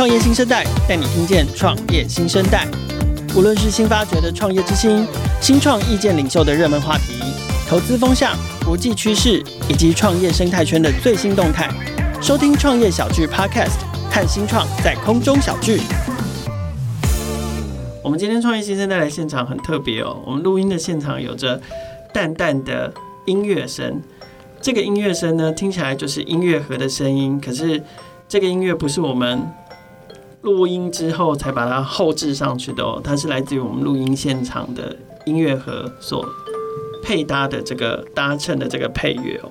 创业新生代带你听见创业新生代。无论是新发掘的创业之星、新创意见领袖的热门话题、投资风向、国际趋势以及创业生态圈的最新动态，收听创业小聚 Podcast，看新创在空中小聚。我们今天创业新生代来现场很特别哦，我们录音的现场有着淡淡的音乐声。这个音乐声呢，听起来就是音乐盒的声音。可是这个音乐不是我们录音之后才把它后置上去的哦，它是来自于我们录音现场的音乐盒所配搭的这个搭衬的这个配乐哦。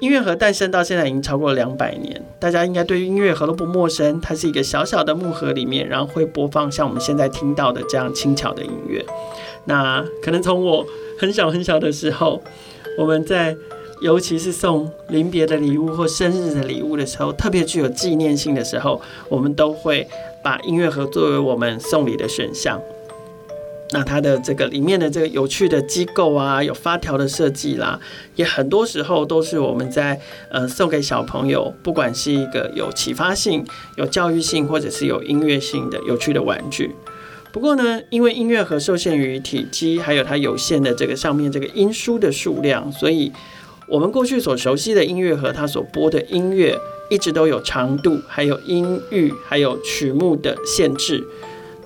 音乐盒诞生到现在已经超过两百年，大家应该对音乐盒都不陌生。它是一个小小的木盒里面，然后会播放像我们现在听到的这样轻巧的音乐。那可能从我很小很小的时候，我们在尤其是送临别的礼物或生日的礼物的时候，特别具有纪念性的时候，我们都会把音乐盒作为我们送礼的选项。那它的这个里面的这个有趣的机构啊，有发条的设计啦，也很多时候都是我们在呃送给小朋友，不管是一个有启发性、有教育性，或者是有音乐性的有趣的玩具。不过呢，因为音乐盒受限于体积，还有它有限的这个上面这个音书的数量，所以。我们过去所熟悉的音乐盒，它所播的音乐一直都有长度、还有音域、还有曲目的限制。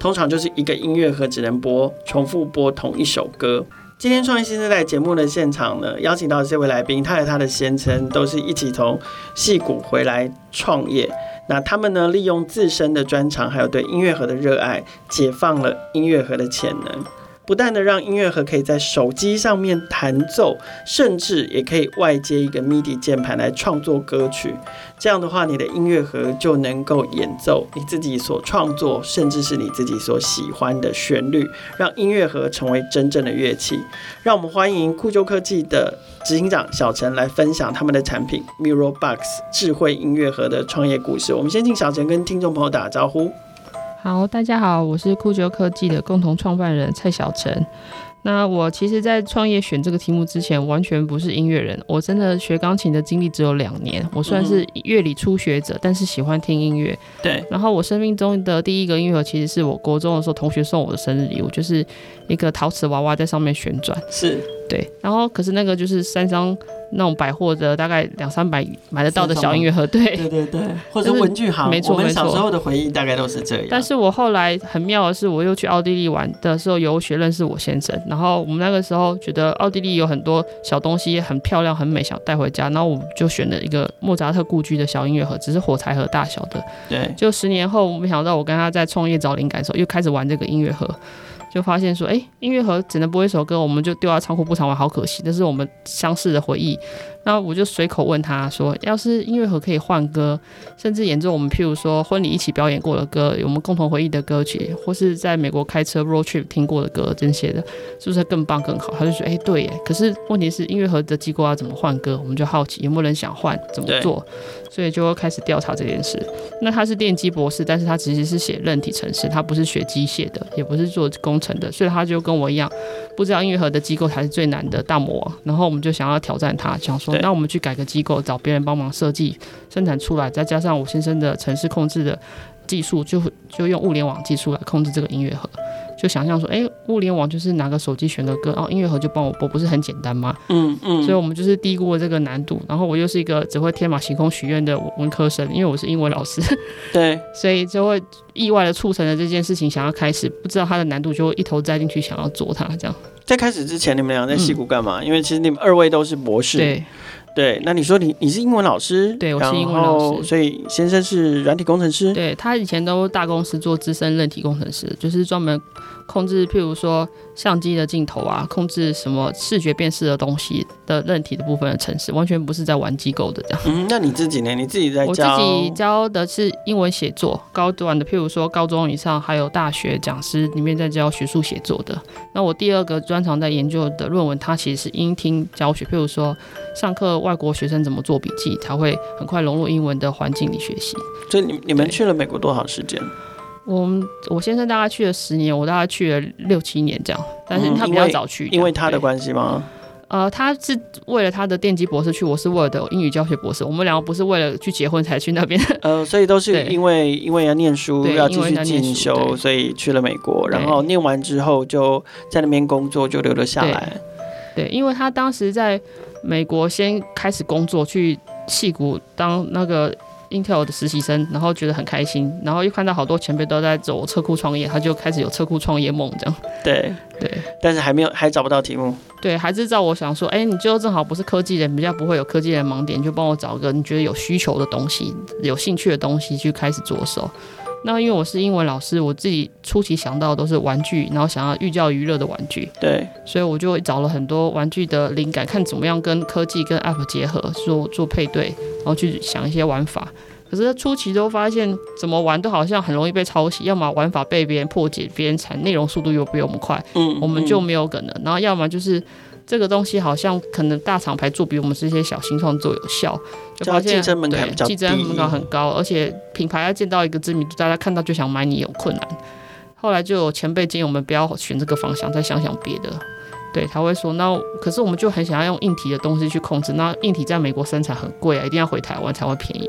通常就是一个音乐盒只能播重复播同一首歌。今天创业新时代节目的现场呢，邀请到这位来宾，他和他的先生都是一起从戏谷回来创业。那他们呢，利用自身的专长，还有对音乐盒的热爱，解放了音乐盒的潜能。不但的让音乐盒可以在手机上面弹奏，甚至也可以外接一个 MIDI 键盘来创作歌曲。这样的话，你的音乐盒就能够演奏你自己所创作，甚至是你自己所喜欢的旋律，让音乐盒成为真正的乐器。让我们欢迎酷啾科技的执行长小陈来分享他们的产品 Mirror Box 智慧音乐盒的创业故事。我们先请小陈跟听众朋友打个招呼。好，大家好，我是酷九科技的共同创办人蔡小晨。那我其实，在创业选这个题目之前，完全不是音乐人。我真的学钢琴的经历只有两年，我算是乐理初学者，但是喜欢听音乐。对。然后我生命中的第一个音乐盒，其实是我国中的时候同学送我的生日礼物，就是一个陶瓷娃娃在上面旋转。是。对。然后，可是那个就是三张。那种百货的大概两三百买得到的小音乐盒，对对对对，或者文具行，没错没错。小时候的回忆大概都是这样。但是我后来很妙的是，我又去奥地利玩的时候游学认识我先生，然后我们那个时候觉得奥地利有很多小东西很漂亮很美，想带回家，然后我们就选了一个莫扎特故居的小音乐盒，只是火柴盒大小的。对。就十年后，我没想到我跟他在创业找灵感的时候，又开始玩这个音乐盒。就发现说，哎、音乐盒只能播一首歌，我们就丢到仓库不常玩，好可惜。这是我们相似的回忆。那我就随口问他说，要是音乐盒可以换歌，甚至演奏我们譬如说婚礼一起表演过的歌，有我们共同回忆的歌曲，或是在美国开车 road trip 听过的歌，这些的，是不是更棒更好？他就说，哎、欸，对耶。可是问题是，音乐盒的机构要怎么换歌？我们就好奇有没有人想换，怎么做？所以就开始调查这件事。那他是电机博士，但是他其实是写韧体程式，他不是学机械的，也不是做工程的，所以他就跟我一样，不知道音乐盒的机构才是最难的大魔王。然后我们就想要挑战他，想说。那我们去改个机构，找别人帮忙设计、生产出来，再加上我先生的城市控制的技术，就就用物联网技术来控制这个音乐盒。就想象说，哎、欸，物联网就是拿个手机选个歌，哦，音乐盒就帮我播，不是很简单吗？嗯嗯。所以我们就是低估了这个难度。然后我又是一个只会天马行空许愿的文科生，因为我是英文老师。对。所以就会意外的促成了这件事情，想要开始，不知道它的难度，就会一头栽进去，想要做它这样。在开始之前，你们俩在西谷干嘛、嗯？因为其实你们二位都是博士。对。对，那你说你你是英文老师，对，我是英文老师，所以先生是软体工程师。对，他以前都大公司做资深韧体工程师，就是专门控制，譬如说相机的镜头啊，控制什么视觉辨识的东西的韧体的部分的程式，完全不是在玩机构的这样。嗯，那你自己呢？你自己在教？我自己教的是英文写作，高端的，譬如说高中以上，还有大学讲师里面在教学术写作的。那我第二个专长在研究的论文，它其实是英听教学，譬如说上课。外国学生怎么做笔记，才会很快融入英文的环境里学习。所以你你们去了美国多少时间？我我先生大概去了十年，我大概去了六七年这样。但是他比较早去，因为他的关系吗？呃，他是为了他的电机博士去，我是为了的英语教学博士。我们两个不是为了去结婚才去那边。呃，所以都是因为因为要念书，要继续进修，所以去了美国。然后念完之后就在那边工作，就留了下来。对，因为他当时在美国先开始工作，去戏谷当那个。Intel 的实习生，然后觉得很开心，然后又看到好多前辈都在走车库创业，他就开始有车库创业梦，这样。对对，但是还没有，还找不到题目。对，还是照我想说，哎，你最后正好不是科技人，比较不会有科技人盲点，就帮我找个你觉得有需求的东西、有兴趣的东西去开始着手。那因为我是英文老师，我自己初期想到的都是玩具，然后想要寓教于乐的玩具。对，所以我就找了很多玩具的灵感，看怎么样跟科技跟 App 结合，做做配对，然后去想一些玩法。可是初期都发现，怎么玩都好像很容易被抄袭，要么玩法被别人破解，别人产内容速度又比我们快，嗯，我们就没有可能。然后要么就是这个东西好像可能大厂牌做比我们这些小新创作有效，就发现竞争门槛比较低，竞争门槛很高，而且品牌要见到一个知名度，大家看到就想买你有困难。后来就有前辈建议我们不要选这个方向，再想想别的。对，他会说，那可是我们就很想要用硬体的东西去控制，那硬体在美国生产很贵啊，一定要回台湾才会便宜。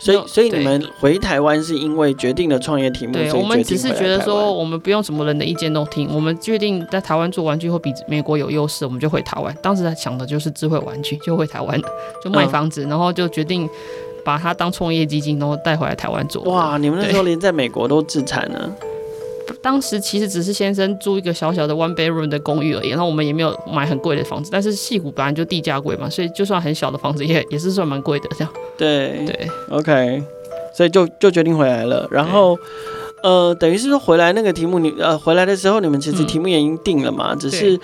所以，所以你们回台湾是因为决定了创业题目。对，我们只是觉得说，我们不用什么人的意见都听，我们决定在台湾做玩具会比美国有优势，我们就回台湾。当时想的就是智慧玩具，就回台湾，就卖房子，嗯、然后就决定把它当创业基金，然后带回来台湾做。哇，你们那时候连在美国都自产呢？当时其实只是先生租一个小小的 one bedroom 的公寓而已，然后我们也没有买很贵的房子。但是戏谷本来就地价贵嘛，所以就算很小的房子也也是算蛮贵的这样。对对，OK，所以就就决定回来了。然后呃，等于是说回来那个题目你呃回来的时候你们其实题目也已经定了嘛，嗯、只是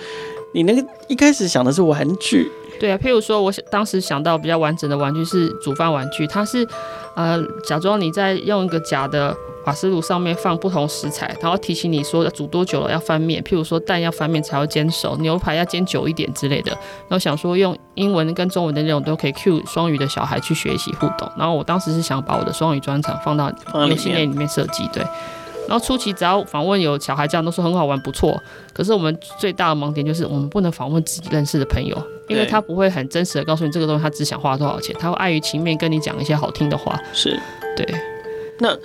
你那个一开始想的是玩具。对啊，譬如说我想当时想到比较完整的玩具是煮饭玩具，它是呃假装你在用一个假的。瓦斯炉上面放不同食材，然后提醒你说要煮多久了要翻面，譬如说蛋要翻面才要煎熟，牛排要煎久一点之类的。然后想说用英文跟中文的内容都可以 cue 双语的小孩去学习互动。然后我当时是想把我的双语专场放到游戏内里面设计，对。然后初期只要访问有小孩，这样都说很好玩不错。可是我们最大的盲点就是我们不能访问自己认识的朋友，因为他不会很真实的告诉你这个东西他只想花多少钱，他会碍于情面跟你讲一些好听的话。是，对。那。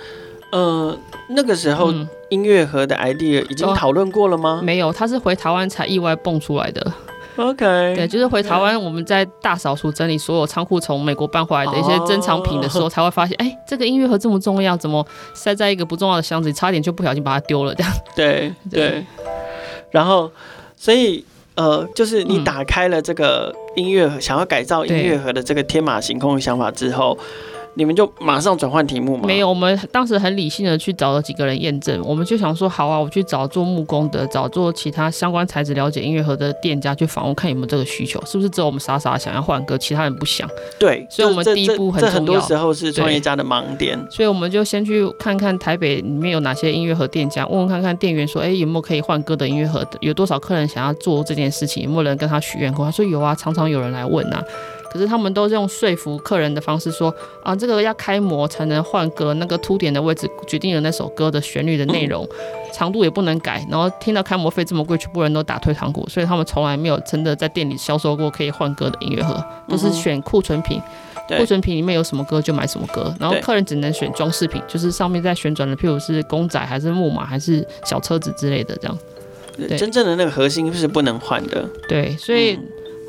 呃，那个时候音乐盒的 idea 已经讨论过了吗？哦，没有，他是回台湾才意外蹦出来的。OK，对，就是回台湾，我们在大扫除整理所有仓库从美国搬回来的一些珍藏品的时候，才会发现，哎、欸，这个音乐盒这么重要，怎么塞在一个不重要的箱子里，差点就不小心把它丢了这样。对对。然后，所以呃，就是你打开了这个音乐盒，嗯、想要改造音乐盒的这个天马行空的想法之后。你们就马上转换题目吗？没有，我们当时很理性的去找了几个人验证，我们就想说，好啊，我去找做木工的，找做其他相关材质了解音乐盒的店家去访问，看有没有这个需求，是不是只有我们傻傻想要换歌，其他人不想？对，所以我们第一步很重要。多时候是创业家的盲点，所以我们就先去看看台北里面有哪些音乐盒店家，问问看看店员说，哎，有没有可以换歌的音乐盒？有多少客人想要做这件事情？有没有人跟他许愿过？他说有啊，常常有人来问啊。可是他们都是用说服客人的方式说啊，这个要开模才能换歌，那个凸点的位置决定了那首歌的旋律的内容，长度也不能改。然后听到开模费这么贵，全部人都打退堂鼓，所以他们从来没有真的在店里销售过可以换歌的音乐盒，都是选库存品，库存品里面有什么歌就买什么歌，然后客人只能选装饰品，就是上面在旋转的，譬如是公仔还是木马还是小车子之类的这样。对，真正的那个核心是不能换的。对，所以。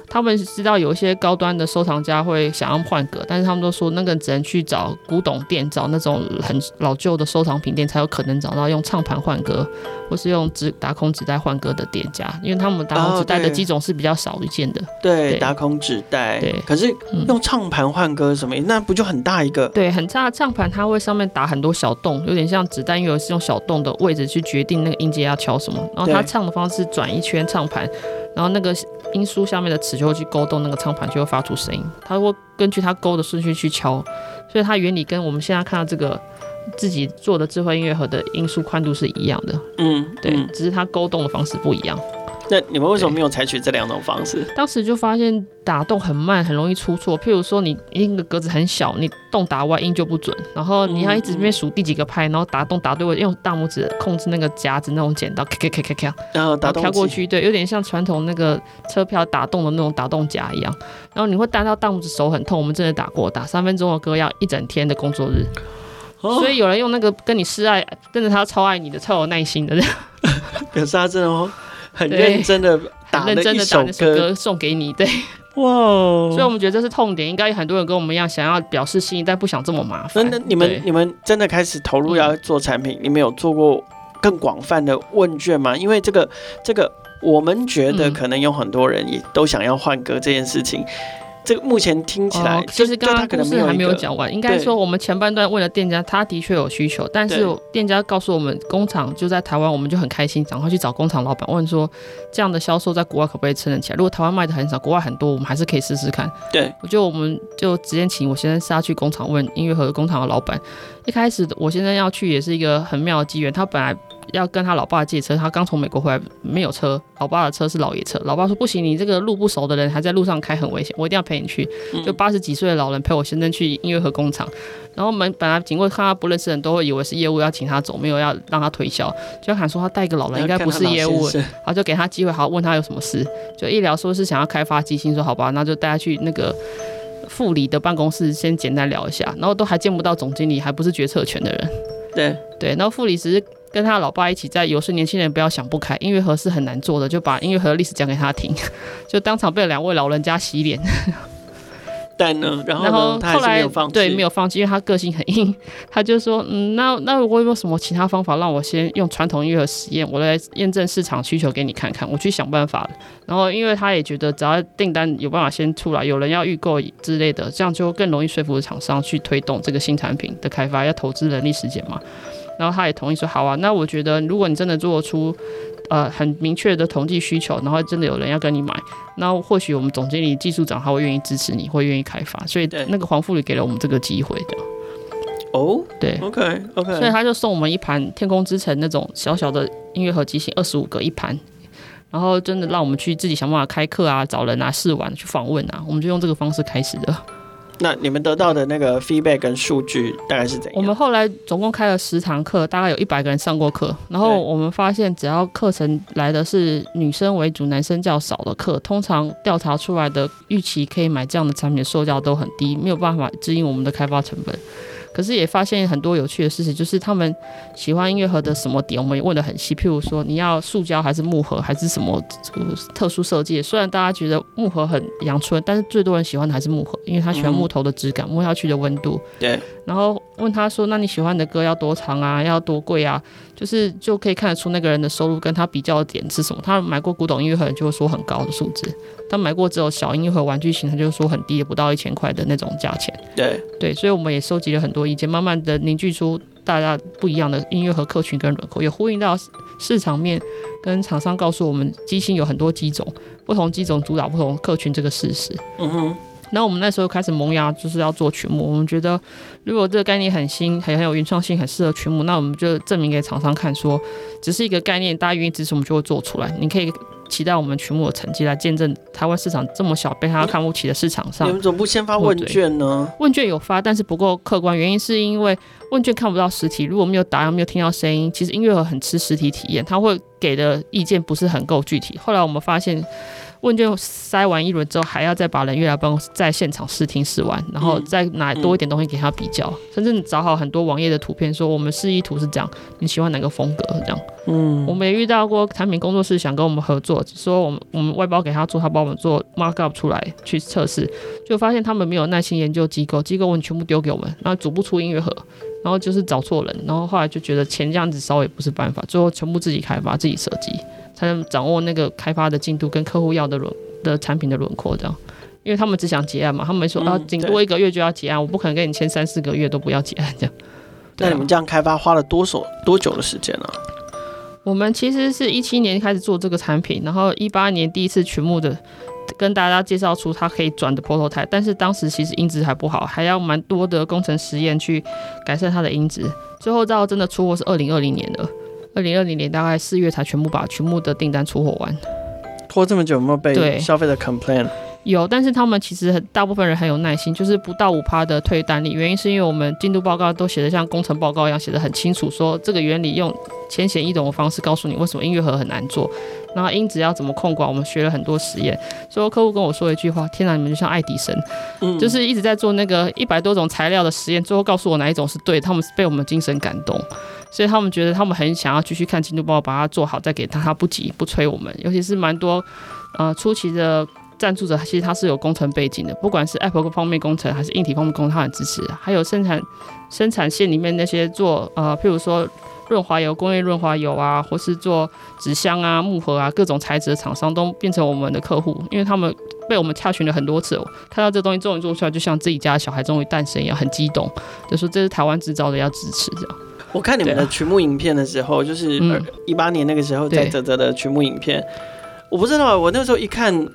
他们知道有一些高端的收藏家会想要换歌，但是他们都说那个只能去找古董店，找那种很老旧的收藏品店才有可能找到用唱盘换歌，或是用纸打孔纸袋换歌的店家，因为他们打孔纸袋的机种是比较少一件的。哦、对，对，打孔纸袋。对，可是用唱盘换歌什么、嗯？那不就很大一个？对，很大的唱盘，它会上面打很多小洞，有点像纸袋，因为是用小洞的位置去决定那个音阶要敲什么，然后它唱的方式转一圈唱盘，然后那个。音书下面的齿就会去勾动那个唱盘，就会发出声音。它会根据它勾的顺序去敲，所以它原理跟我们现在看到这个自己做的智慧音乐盒的音书宽度是一样的。嗯，对，只是它勾动的方式不一样。那你们为什么没有采取这两种方式？当时就发现打洞很慢，很容易出错。譬如说，你一个格子很小，你洞打歪音就不准。然后你要一直这边数第几个拍，然后打洞打对位，用大拇指控制那个夹子那种剪刀，咔咔咔咔咔，然后打跳过去，对，有点像传统那个车票打洞的那种打洞夹一样。然后你会打到大拇指手很痛。我们真的打过，打三分钟的歌要一整天的工作日。哦、所以有人用那个跟你示爱，跟着他超爱你的，超有耐心的这样。可是他真的哦。很认真的打了一首歌送给你，对，哇哦！所以我们觉得这是痛点，应该有很多人跟我们一样，想要表示心意，但不想这么麻烦。那你们你们真的开始投入要做产品，你们有做过更广泛的问卷吗？因为这个这个，我们觉得可能有很多人也都想要换歌这件事情。这个目前听起来，就是刚刚故事还没有讲完。应该说，我们前半段问了店家，他的确有需求，但是店家告诉我们，工厂就在台湾，我们就很开心，赶快去找工厂老板问说，这样的销售在国外可不可以撑得起来？如果台湾卖的很少，国外很多，我们还是可以试试看。对，我觉得我们就直接请我先生杀去工厂问音乐盒工厂的老板。一开始我现在要去也是一个很妙的机缘，他本来。要跟他老爸借车，他刚从美国回来，没有车。老爸的车是老爷车。老爸说不行，你这个路不熟的人还在路上开很危险，我一定要陪你去。就八十几岁的老人陪我先生去音乐盒工厂，然后我们本来经过看他不认识的人都会以为是业务要请他走，没有要让他推销。就喊说他带一个老人应该不是业务，然后就给他机会，好问他有什么事。就一聊说是想要开发机芯，说好吧，那就带他去那个副理的办公室先简单聊一下，然后都还见不到总经理，还不是决策权的人。对对，然后副理只是。跟他老爸一起在有时年轻人不要想不开，音乐盒是很难做的，就把音乐盒的历史讲给他听，就当场被两位老人家洗脸。但呢，然后然后后来对没有放弃，因为他个性很硬，他就说，嗯，那那我有没有什么其他方法让我先用传统音乐盒实验，我来验证市场需求给你看看，我去想办法。然后因为他也觉得只要订单有办法先出来，有人要预购之类的，这样就更容易说服厂商去推动这个新产品的开发，要投资人力时间嘛。然后他也同意说好啊，那我觉得如果你真的做出，呃，很明确的统计需求，然后真的有人要跟你买，那或许我们总经理、技术长他会愿意支持你，会愿意开发。所以那个黄副理给了我们这个机会的。哦，对，OK OK，所以他就送我们一盘天空之城那种小小的音乐盒机型，二十五个一盘，然后真的让我们去自己想办法开课啊，找人啊试玩，去访问啊，我们就用这个方式开始的。那你们得到的那个 feedback 跟数据大概是怎样？我们后来总共开了十堂课，大概有一百个人上过课。然后我们发现，只要课程来的是女生为主、男生较少的课，通常调查出来的预期可以买这样的产品的售价都很低，没有办法支应我们的开发成本。可是也发现很多有趣的事情，就是他们喜欢音乐盒的什么点，我们也问得很细。譬如说，你要塑胶还是木盒，还是什么特殊设计？虽然大家觉得木盒很阳春，但是最多人喜欢的还是木盒，因为他喜欢木头的质感，摸下去的温度。对。然后问他说：“那你喜欢的歌要多长啊？要多贵啊？”就是就可以看得出那个人的收入跟他比较的点是什么。他买过古董音乐盒，就会说很高的数字；他买过只有小音乐盒、玩具型，他就说很低，也不到一千块的那种价钱。对对，所以我们也收集了很多意见，慢慢的凝聚出大家不一样的音乐盒客群跟轮廓，也呼应到市场面跟厂商告诉我们，机芯有很多机种，不同机种主导不同客群这个事实。嗯哼。那我们那时候开始萌芽，就是要做曲目。我们觉得，如果这个概念很新，很很有原创性，很适合曲目，那我们就证明给厂商看说，说只是一个概念，大家愿意支持，我们就会做出来。你可以期待我们曲目的成绩来见证台湾市场这么小，被他看不起的市场上。你们怎么不先发问卷呢？问卷有发，但是不够客观，原因是因为问卷看不到实体，如果没有答案，没有听到声音，其实音乐盒很吃实体体验，他会给的意见不是很够具体。后来我们发现。问卷筛完一轮之后，还要再把人约来办公室，在现场试听试玩，然后再拿多一点东西给他比较，嗯、甚至你找好很多网页的图片，说我们示意图是这样，你喜欢哪个风格这样。嗯，我们也遇到过产品工作室想跟我们合作，说我们我们外包给他做，他帮我们做 markup 出来去测试，就发现他们没有耐心研究机构，机构问全部丢给我们，然后组不出音乐盒，然后就是找错人，然后后来就觉得钱这样子烧也不是办法，最后全部自己开发自己设计。才能掌握那个开发的进度跟客户要的轮的产品的轮廓，这样，因为他们只想结案嘛，他们说啊，顶多一个月就要结案，我不可能跟你签三四个月都不要结案这样。那你们这样开发花了多少多久的时间呢？我们其实是一七年开始做这个产品，然后一八年第一次曲目的跟大家介绍出它可以转的 prototype，但是当时其实音质还不好，还要蛮多的工程实验去改善它的音质，最后到真的出货是二零二零年的。二零二零年大概四月才全部把全部的订单出货完。拖这么久，有没有被消费者 complain？有，但是他们其实很大部分人很有耐心，就是不到五趴的退单率。原因是因为我们进度报告都写的像工程报告一样，写的很清楚，说这个原理用浅显易懂的方式告诉你为什么音乐盒很难做，然后音质要怎么控管。我们学了很多实验。所以客户跟我说一句话：“天哪，你们就像爱迪生，嗯、就是一直在做那个一百多种材料的实验，最后告诉我哪一种是对。”他们是被我们精神感动，所以他们觉得他们很想要继续看进度报告，把它做好再给他。他不急不催我们，尤其是蛮多呃初期的。赞助者其实他是有工程背景的，不管是 Apple 方面工程还是硬体方面工程，他很支持。还有生产生产线里面那些做呃，譬如说润滑油、工业润滑油啊，或是做纸箱啊、木盒啊各种材质的厂商，都变成我们的客户，因为他们被我们洽询了很多次，看到这东西终于做出来，就像自己家小孩终于诞生一样，很激动，就说这是台湾制造的，要支持这样。我看你们的曲目影片的时候，啊、就是一八年那个时候在泽泽的曲目影片，我不知道，我那时候一看。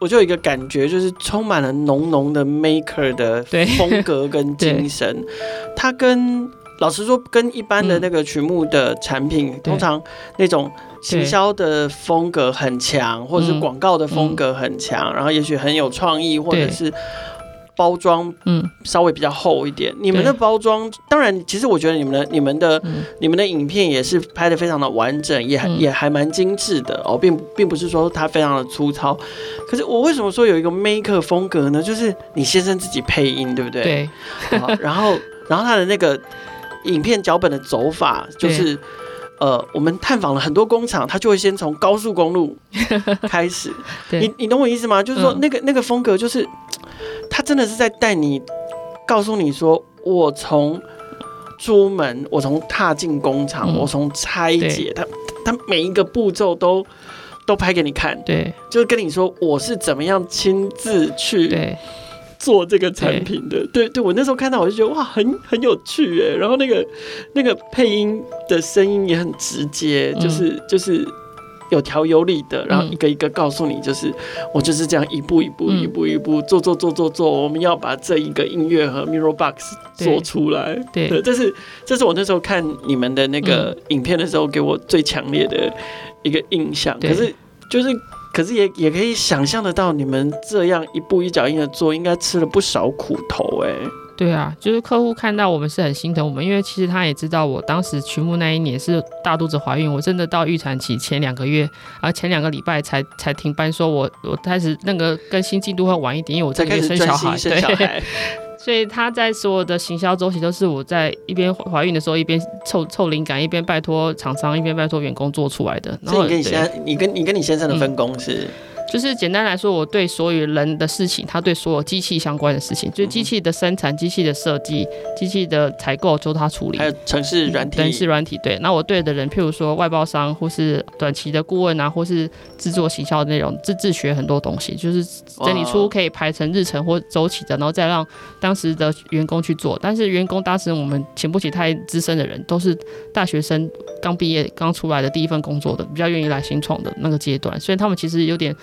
我就有一个感觉，就是充满了浓浓的 maker 的风格跟精神。它跟老实说，跟一般的那个曲目的产品，通常那种行销的风格很强，或者是广告的风格很强，然后也许很有创意，或者是。包装嗯，稍微比较厚一点。你们的包装，当然，其实我觉得你们的、你们的、嗯、你们的影片也是拍的非常的完整，也、嗯、也还蛮精致的哦，并并不是说它非常的粗糙。可是我为什么说有一个 maker 风格呢？就是你先生自己配音，对不对？对。然后，然后他的那个影片脚本的走法，就是呃，我们探访了很多工厂，他就会先从高速公路开始。你你懂我意思吗？就是说那个、嗯、那个风格就是。他真的是在带你，告诉你说，我从出门，我从踏进工厂，嗯、我从拆解，他他每一个步骤都都拍给你看，对，就是跟你说我是怎么样亲自去做这个产品的，对。对，对，我那时候看到我就觉得哇，很很有趣哎，然后那个那个配音的声音也很直接，就是、嗯、就是。有条有理的，然后一个一个告诉你，就是、嗯、我就是这样一步一步、一步一步做做做做做，我们要把这一个音乐和 Mirror Box 做出来。对，对，这是这是我那时候看你们的那个影片的时候，给我最强烈的一个印象。可是就是，可是也也可以想象得到，你们这样一步一脚印的做，应该吃了不少苦头哎、欸。对啊，就是客户看到我们是很心疼我们，因为其实他也知道我当时曲目那一年是大肚子怀孕，我真的到预产期前两个月，而前两个礼拜才才停班，说我我开始那个更新进度会晚一点，因为我这个月生小孩，生小孩对，所以他在所有的行销周期都是我在一边怀孕的时候一边凑凑灵感，一边拜托厂商，一边拜托员工做出来的。然后你跟你先，你跟你跟你先生的分工是？嗯就是简单来说，我对所有人的事情，他对所有机器相关的事情，就是机器的生产、机器的设计、机器的采购，就他处理。还有城市软体，城市软体。对，那我对的人，譬如说外包商，或是短期的顾问啊，或是制作行销的内容，自自学很多东西，就是整理出可以排成日程或周期的，然后再让当时的员工去做。但是员工当时我们请不起太资深的人，都是大学生刚毕业刚出来的第一份工作的，比较愿意来新创的那个阶段，所以他们其实有点。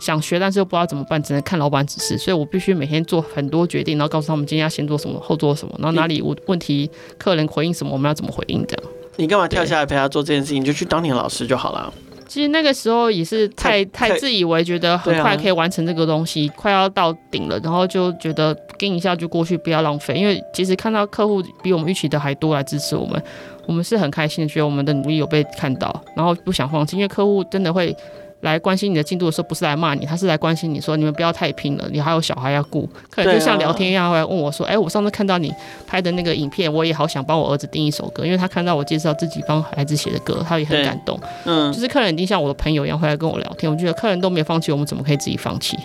想学，但是又不知道怎么办，只能看老板指示，所以我必须每天做很多决定，然后告诉他们今天要先做什么，后做什么，然后哪里问问题，客人回应什么，我们要怎么回应这样。你干嘛跳下来陪他做这件事情？你就去当你的老师就好了。其实那个时候也是太太，自以为觉得很快可以完成这个东西，啊、快要到顶了，然后就觉得跟一下就过去，不要浪费。因为其实看到客户比我们预期的还多来支持我们，我们是很开心的，觉得我们的努力有被看到，然后不想放弃，因为客户真的会。来关心你的进度的时候，不是来骂你，他是来关心你说，你们不要太拼了，你还有小孩要顾。可能就像聊天一样，会来问我说，哎、欸，我上次看到你拍的那个影片，我也好想帮我儿子订一首歌，因为他看到我介绍自己帮孩子写的歌，他也很感动。嗯，就是客人已经像我的朋友一样会来跟我聊天，我觉得客人都没有放弃，我们怎么可以自己放弃？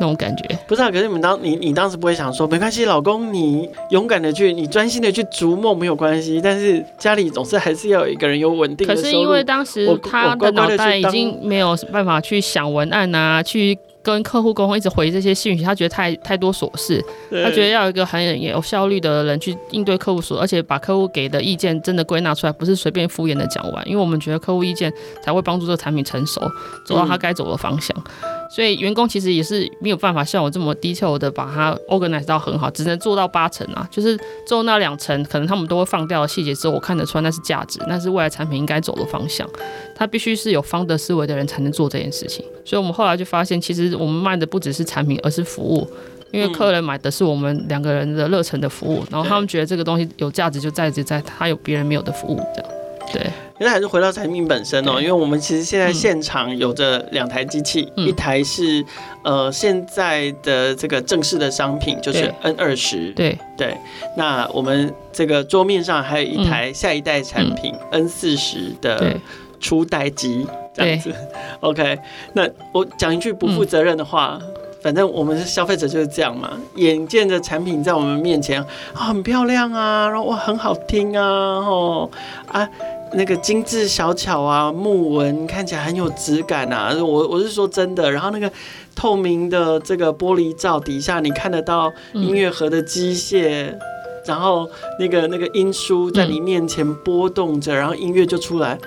那种感觉不是啊，可是你们当你你当时不会想说没关系，老公你勇敢的去，你专心的去逐梦没有关系，但是家里总是还是要有一个人有稳定的。可是因为当时他的脑袋已经没有办法去想文案啊，去跟客户沟通，一直回这些信息，他觉得太太多琐事，他觉得要有一个很有效率的人去应对客户所，而且把客户给的意见真的归纳出来，不是随便敷衍的讲完，因为我们觉得客户意见才会帮助这个产品成熟，走到他该走的方向。嗯所以员工其实也是没有办法像我这么 detail 的把它 organize 到很好，只能做到八成啊，就是做那两成，可能他们都会放掉的细节之后，我看得出来那是价值，那是未来产品应该走的方向。他必须是有 founder 思维的人才能做这件事情。所以我们后来就发现，其实我们卖的不只是产品，而是服务。因为客人买的是我们两个人的热忱的服务，然后他们觉得这个东西有价值，就在于在他有别人没有的服务，这样。对，其实还是回到产品本身哦，因为我们其实现在现场有着两台机器，嗯、一台是呃现在的这个正式的商品，就是 N 二十，对。对。那我们这个桌面上还有一台下一代产品 N 四十的初代机，这样子。OK，那我讲一句不负责任的话。嗯反正我们是消费者就是这样嘛，眼见着产品在我们面前啊，很漂亮啊，然后哇很好听啊，哦啊那个精致小巧啊，木纹看起来很有质感啊，我我是说真的，然后那个透明的这个玻璃罩底下，你看得到音乐盒的机械，嗯、然后那个那个音书在你面前波动着，然后音乐就出来，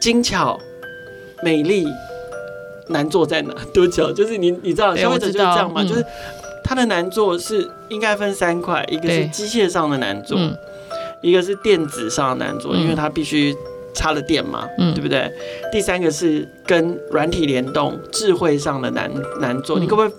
精巧美丽。难做在哪？多巧，就是你你知道消费者就是这样嘛，就是它的难做是应该分三块，一个是机械上的难做，一个是电子上的难做，因为它必须插了电嘛，嗯对不对？第三个是跟软体联动、智慧上的难难做。你可不可以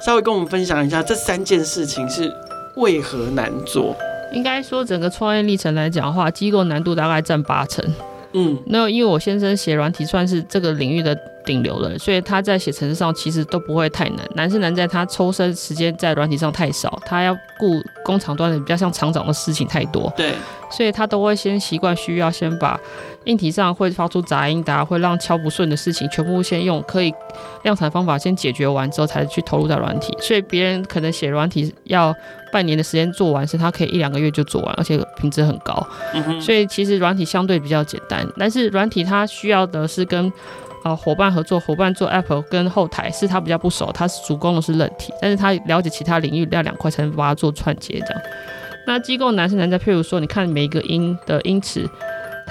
稍微跟我们分享一下这三件事情是为何难做？应该说整个创业历程来讲的话，机构难度大概占八成。嗯，那因为我先生写软体算是这个领域的顶流了，所以他在写程式上其实都不会太难。难是难在他抽身时间在软体上太少，他要顾工厂端的比较像厂长的事情太多。对，所以他都会先习惯需要先把硬体上会发出杂音的、会让敲不顺的事情，全部先用可以量产方法先解决完之后，才去投入到软体。所以别人可能写软体要半年的时间做完，是他可以一两个月就做完，而且品质很高。嗯。所以其实软体相对比较简单，但是软体它需要的是跟呃伙伴合作，伙伴做 App 跟后台是他比较不熟，他是主攻的是软体，但是他了解其他领域那两块才能把它做串接这样。那机构难是难在，譬如说你看每一个音的音池。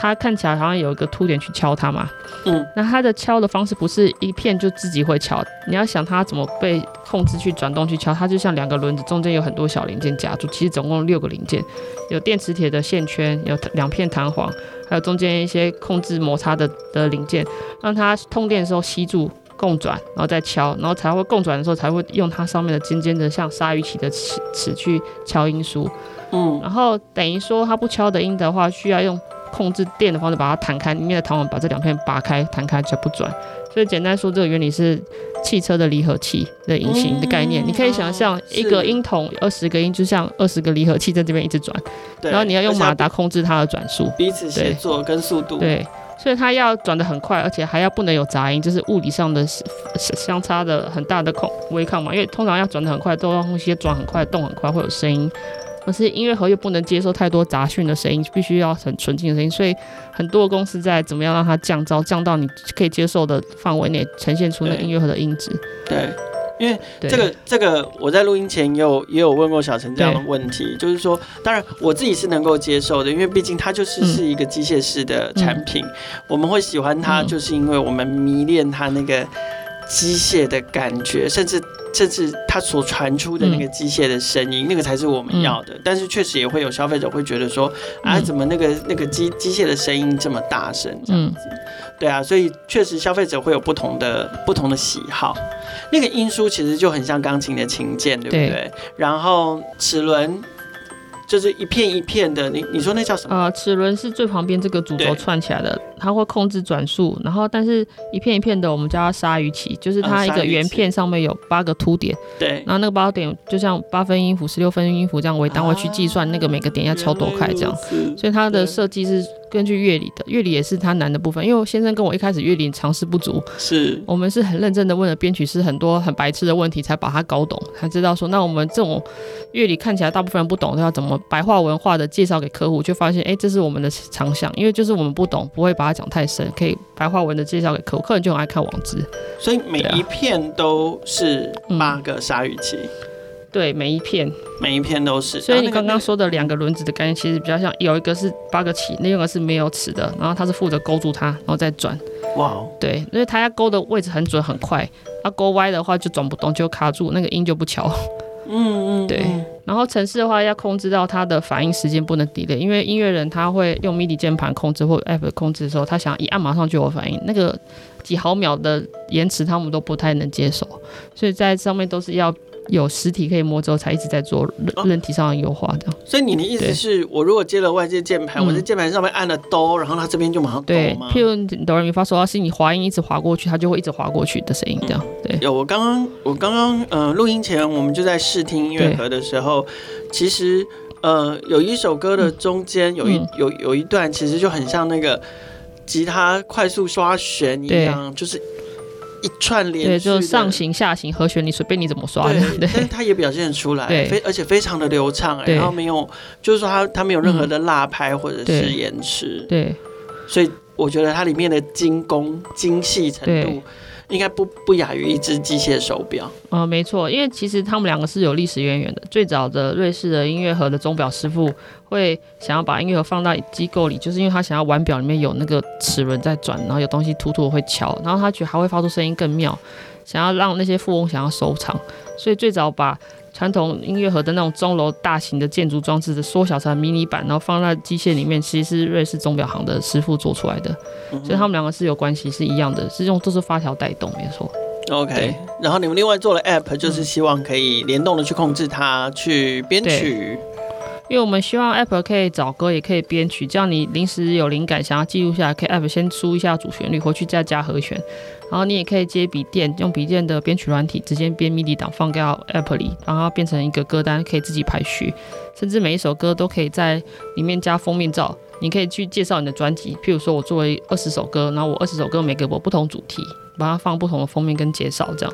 它看起来好像有一个凸点去敲它嘛，嗯，那它的敲的方式不是一片就自己会敲，你要想它怎么被控制去转动去敲，它就像两个轮子中间有很多小零件夹住，其实总共六个零件，有电磁铁的线圈，有两片弹簧，还有中间一些控制摩擦的的零件，让它通电的时候吸住共转，然后再敲，然后才会共转的时候才会用它上面的尖尖的像鲨鱼鳍的齿齿去敲音书，嗯，然后等于说它不敲的音的话，需要用。控制电的方式把它弹开，里面的弹簧把这两片拔开，弹开才不转。所以简单说，这个原理是汽车的离合器的引擎的概念。嗯、你可以想象一个音筒二十个音，就像二十个离合器在这边一直转。然后你要用马达控制它的转速，彼此协作跟速度。对。所以它要转得很快，而且还要不能有杂音，就是物理上的相差的很大的控违抗嘛。因为通常要转得很快，都要用一些转很快、动很快会有声音。可是音乐盒又不能接受太多杂讯的声音，必须要很纯净的声音，所以很多公司在怎么样让它降噪，降到你可以接受的范围内，呈现出那音乐盒的音质。对，因为这个这个我在录音前也有也有问过小陈这样的问题，就是说，当然我自己是能够接受的，因为毕竟它就是是一个机械式的产品，嗯、我们会喜欢它，就是因为我们迷恋它那个机械的感觉，甚至。甚至它所传出的那个机械的声音，嗯、那个才是我们要的。嗯、但是确实也会有消费者会觉得说，嗯、啊，怎么那个那个机机械的声音这么大声这样子？嗯、对啊，所以确实消费者会有不同的不同的喜好。那个音书其实就很像钢琴的琴键，对不对？对，然后齿轮。就是一片一片的，你你说那叫什么？呃，齿轮是最旁边这个主轴串起来的，它会控制转速。然后，但是一片一片的，我们叫它鲨鱼鳍，就是它一个圆片上面有八个凸点。对、嗯。然后那个八个点就像八分音符、十六分音符这样为单位去计算那个每个点要敲多快这样。所以它的设计是。根据乐理的乐理也是它难的部分，因为我先生跟我一开始乐理常识不足，是我们是很认真的问了编曲师很多很白痴的问题，才把它搞懂，才知道说那我们这种乐理看起来大部分人不懂，都要怎么白话文化的介绍给客户，就发现哎、欸，这是我们的长项，因为就是我们不懂，不会把它讲太深，可以白话文的介绍给客户，客人就很爱看网志，所以每一片都是八个鲨鱼鳍。对，每一片，每一片都是。所以你刚刚说的两个轮子的概念，其实比较像，有一个是八个齿，另一个是没有齿的，然后它是负责勾住它，然后再转。哇哦，对，因为它要勾的位置很准很快，它勾歪的话就转不动，就卡住，那个音就不敲。嗯嗯，对。然后程式的话要控制到它的反应时间不能 delay，因为音乐人他会用 MIDI 键盘控制或 App 控制的时候，他想一按马上就有反应，那个几毫秒的延迟他们都不太能接受，所以在上面都是要。有实体可以摸之后，才一直在做人体上的优化的。哦。所以你的意思是我如果接了外接键盘，我在键盘上面按了哆，然后它这边就马上？对，譬如哆来咪发嗦拉西，你滑音一直滑过去，它就会一直滑过去的声音，这样。对。有我刚刚我刚刚呃录音前我们就在试听音乐盒的时候，其实呃有一首歌的中间有一有有一段其实就很像那个吉他快速刷弦一样，就是。一串连，对，就上行下行和弦，你随便你怎么刷的，对，但是它也表现出来，对，非而且非常的流畅，然后没有，就是说它它没有任何的落拍或者是延迟，对，所以我觉得它里面的精工精细程度。应该不不亚于一只机械手表。啊、没错，因为其实他们两个是有历史渊源的。最早的瑞士的音乐盒的钟表师傅会想要把音乐盒放到机构里，就是因为他想要腕表里面有那个齿轮在转，然后有东西突突会敲，然后他觉得还会发出声音更妙，想要让那些富翁想要收藏，所以最早把。传统音乐盒的那种钟楼大型的建筑装置的缩小成迷你版，然后放在机械里面，其实是瑞士钟表行的师傅做出来的，嗯、所以他们两个是有关系，是一样的，是用都是发条带动，没错。OK，然后你们另外做了 App，就是希望可以联动的去控制它，去编曲。因为我们希望 App 可以找歌，也可以编曲，这样你临时有灵感想要记录下来，可以 App 先输一下主旋律，回去再加和弦。然后你也可以接笔电，用笔电的编曲软体直接编 MIDI 档放到 App 里，然后变成一个歌单，可以自己排序，甚至每一首歌都可以在里面加封面照。你可以去介绍你的专辑，譬如说我作为二十首歌，然后我二十首歌每个我不同主题，把它放不同的封面跟介绍这样。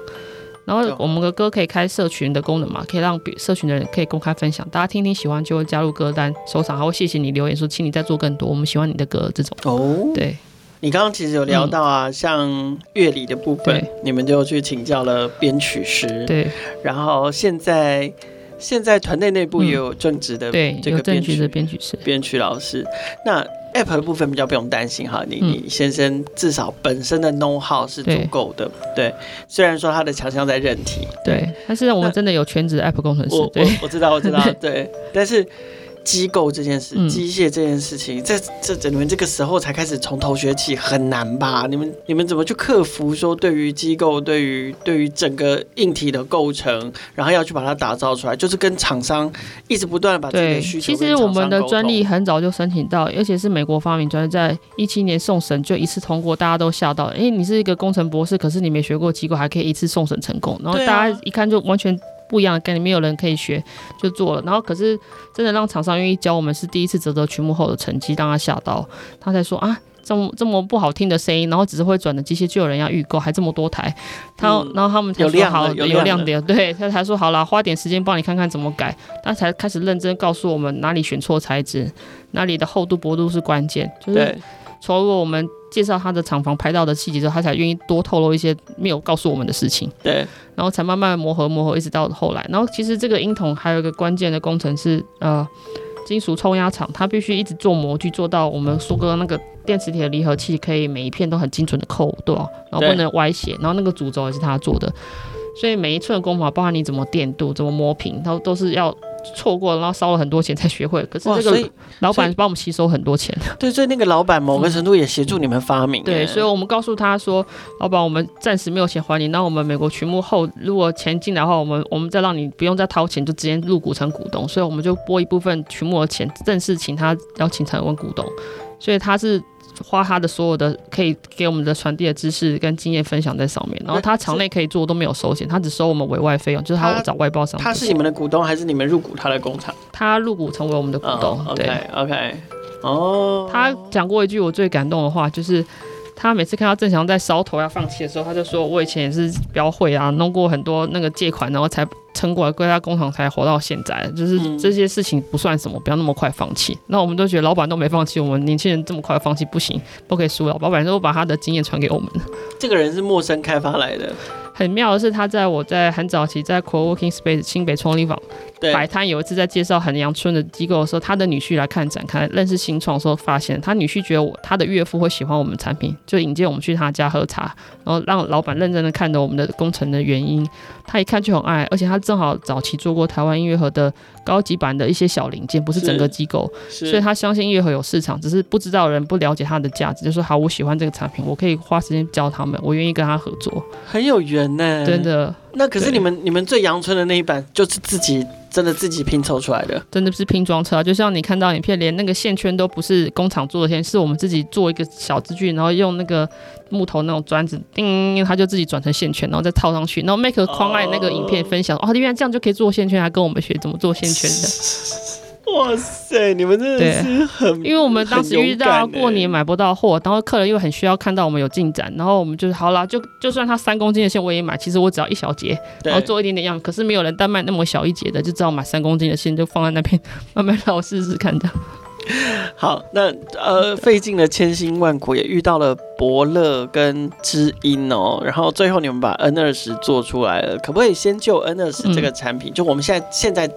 然后我们的歌可以开社群的功能嘛，可以让社群的人可以公开分享，大家听听喜欢就会加入歌单收藏，还会谢谢你留言说，请你再做更多，我们喜欢你的歌这种。哦，对，你刚刚其实有聊到啊，嗯、像乐理的部分，你们就去请教了编曲师。对，然后现在现在团队内部也有正职的、嗯、对这个编曲的编曲师、编曲老师。那 App 的部分比较不用担心哈，你你先生至少本身的 know how 是足够的，对，对。虽然说他的强项在认题，对，但是我们真的有全职 App 工程师，我我我知道我知道，对，但是。机构这件事，机械这件事情，在这这你们这个时候才开始从头学起，很难吧？你们你们怎么去克服说对于机构，对于对于整个硬体的构成，然后要去把它打造出来，就是跟厂商一直不断的把这个需求。其实我们的专利很早就申请到，而且是美国发明专利，在一七年送审就一次通过，大家都吓到。哎，你是一个工程博士，可是你没学过机构，还可以一次送审成功，然后大家一看就完全。不一样的概念，没有人可以学，就做了。然后可是真的让厂商愿意教我们，是第一次啧啧曲目后的成绩，让他吓到，他才说啊，这么这么不好听的声音，然后只是会转的机械就有人要预购，还这么多台。他、嗯、然后他们才说好有有亮点，对，他才说好了，花点时间帮你看看怎么改。他才开始认真告诉我们哪里选错材质，哪里的厚度薄度是关键，就是。除了我们介绍他的厂房拍到的细节之后，他才愿意多透露一些没有告诉我们的事情。对，然后才慢慢磨合磨合，一直到后来。然后其实这个音筒还有一个关键的工程是，呃，金属冲压厂，它必须一直做模具，做到我们苏哥那个电磁铁的离合器可以每一片都很精准的扣，对吧？然后不能歪斜，然后那个主轴也是他做的，所以每一寸的工法，包含你怎么电镀、怎么磨平，它都是要。错过了，然后烧了很多钱才学会。可是这个老板帮我们吸收很多钱。对，所以那个老板某个程度也协助你们发明。对，所以我们告诉他说：“老板，我们暂时没有钱还你。那我们美国曲目后，如果钱进来的话，我们我们再让你不用再掏钱，就直接入股成股东。所以我们就拨一部分曲目的钱，正式请他邀请成为股东。所以他是。”花他的所有的可以给我们的传递的知识跟经验分享在上面，然后他场内可以做都没有收钱，他只收我们委外费用，就是他找外包商。他是你们的股东还是你们入股他的工厂？他入股成为我们的股东。Oh, 对，OK，哦。Oh. 他讲过一句我最感动的话，就是他每次看到郑强在烧头要放弃的时候，他就说：“我以前也是标会啊，弄过很多那个借款，然后才。”撑过来，归家工厂才活到现在，就是这些事情不算什么，不要那么快放弃。嗯、那我们都觉得老板都没放弃，我们年轻人这么快放弃不行，不可以输了。老板都把他的经验传给我们。这个人是陌生开发来的，很妙的是，他在我在很早期在 Co-working Space 清北创立坊摆摊，有一次在介绍衡阳村的机构的时候，他的女婿来看展，看认识新创的时候，发现他女婿觉得我他的岳父会喜欢我们产品，就引荐我们去他家喝茶，然后让老板认真的看着我们的工程的原因，他一看就很爱，而且他正好早期做过台湾音乐盒的高级版的一些小零件，不是整个机构，所以他相信音乐盒有市场，只是不知道人不了解它的价值，就说好，我喜欢这个产品，我可以花时间教他们，我愿意跟他合作，很有缘呢，真的。那可是你们你们最阳春的那一版，就是自己真的自己拼凑出来的，真的是拼装车，啊就像你看到影片，连那个线圈都不是工厂做的线，是我们自己做一个小支具，然后用那个木头那种砖子，叮，它就自己转成线圈，然后再套上去，然后 Make 狂爱那个影片分享，哦，原来这样就可以做线圈，还跟我们学怎么做线圈的。哇塞，你们真的是很，因为我们当时遇到过年买不到货，然后客人又很需要看到我们有进展，然后我们就是好啦，就就算他三公斤的线我也买，其实我只要一小节，然后做一点点样，可是没有人单卖那么小一节的，就只好买三公斤的线，就放在那边慢慢让我 试试看的。好，那呃，费尽了千辛万苦，也遇到了伯乐跟知音哦，然后最后你们把 N 二十做出来了，可不可以先就 N 二十这个产品，嗯、就我们现在现在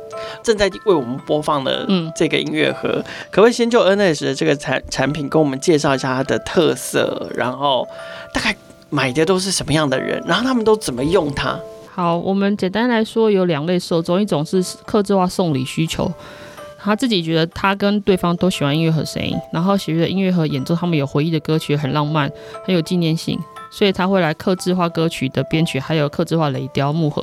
正在为我们播放的这个音乐盒，嗯、可不可以先就 N 二十的这个产产品跟我们介绍一下它的特色，然后大概买的都是什么样的人，然后他们都怎么用它？好，我们简单来说有两类受众，一种是客制化送礼需求。他自己觉得他跟对方都喜欢音乐盒声音，然后觉得音乐盒演奏他们有回忆的歌曲很浪漫，很有纪念性，所以他会来刻制化歌曲的编曲，还有刻制化雷雕木盒，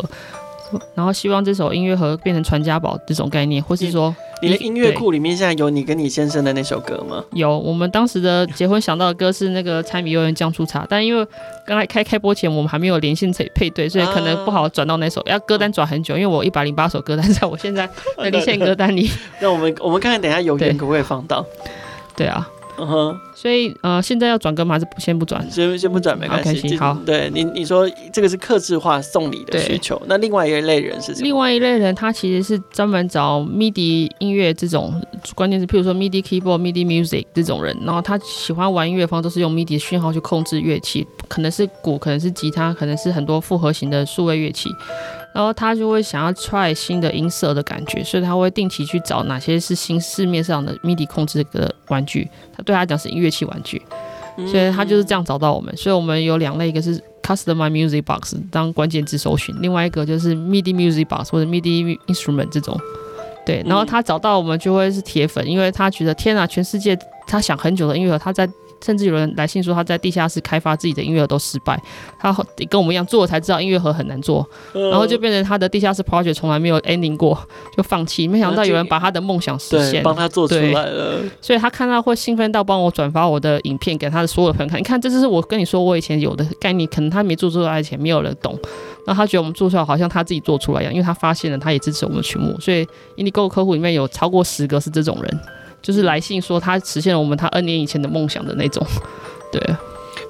然后希望这首音乐盒变成传家宝这种概念，或是说。你的音乐库里面现在有你跟你先生的那首歌吗？有，我们当时的结婚想到的歌是那个柴米油盐酱醋茶，但因为刚才开开播前我们还没有连线配配对，所以可能不好转到那首，要歌单转很久，因为我一百零八首歌单在我现在的连线歌单里。那我们我们看看等一下有缘可不可以放到？对啊。嗯哼，所以呃，现在要转歌吗？还是先不转？先先不转，没关系。好，对你你说这个是克制化送礼的需求，那另外一类人是什么？另外一类人，他其实是专门找 MIDI 音乐这种，关键是譬如说 MIDI keyboard、MIDI music 这种人，然后他喜欢玩音乐方都是用 MIDI 讯号去控制乐器，可能是鼓，可能是吉他，可能是很多复合型的数位乐器。然后他就会想要 try 新的音色的感觉，所以他会定期去找哪些是新市面上的 MIDI 控制的玩具。他对他讲是音乐器玩具，所以他就是这样找到我们。所以我们有两类，一个是 Custom Music Box 当关键字搜寻，另外一个就是 MIDI Music Box 或者 MIDI Instrument 这种。对，然后他找到我们就会是铁粉，因为他觉得天啊，全世界他想很久的音乐，他在。甚至有人来信说他在地下室开发自己的音乐盒都失败，他跟我们一样做了才知道音乐盒很难做，然后就变成他的地下室 project 从来没有 ending 过，就放弃。没想到有人把他的梦想实现，帮他做出来了。所以他看到会兴奋到帮我转发我的影片给他的所有的朋友看。你看，这就是我跟你说我以前有的概念，可能他没做出来前没有人懂，然后他觉得我们做出来好像他自己做出来一样，因为他发现了，他也支持我们的曲目。所以 Indiegogo 客户里面有超过十个是这种人。就是来信说他实现了我们他 N 年以前的梦想的那种，对，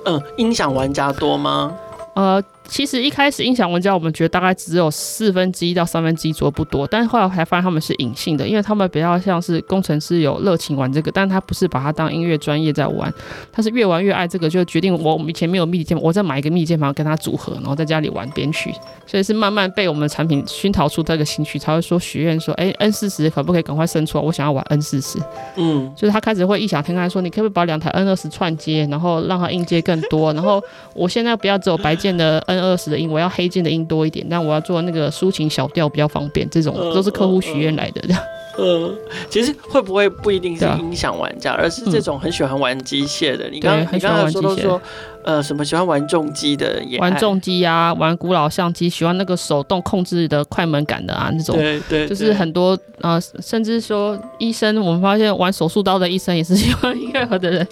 嗯，音响玩家多吗？呃。其实一开始音响玩家，我们觉得大概只有四分之一到三分之一左右不多，但是后来才发现他们是隐性的，因为他们比较像是工程师有热情玩这个，但他不是把它当音乐专业在玩，他是越玩越爱这个，就决定我我们以前没有 MIDI 键盘，我再买一个 MIDI 键盘跟他组合，然后在家里玩编曲，所以是慢慢被我们的产品熏陶出这个兴趣，才会说许愿说，哎，N 四十可不可以赶快生出来？我想要玩 N 四十，嗯，就是他开始会异想天开说，你可不可以把两台 N 二十串接，然后让它音阶更多，然后我现在不要只有白键的 N 二十的音，我要黑键的音多一点，但我要做那个抒情小调比较方便，这种都是客户许愿来的。嗯，其实会不会不一定是音响玩家，而是这种很喜欢玩机械的。你刚你刚才说都说，呃，什么喜欢玩重机的，玩重机啊，玩古老相机，喜欢那个手动控制的快门感的啊，那种，对对，就是很多呃，甚至说医生，我们发现玩手术刀的医生也是喜欢音乐盒的人。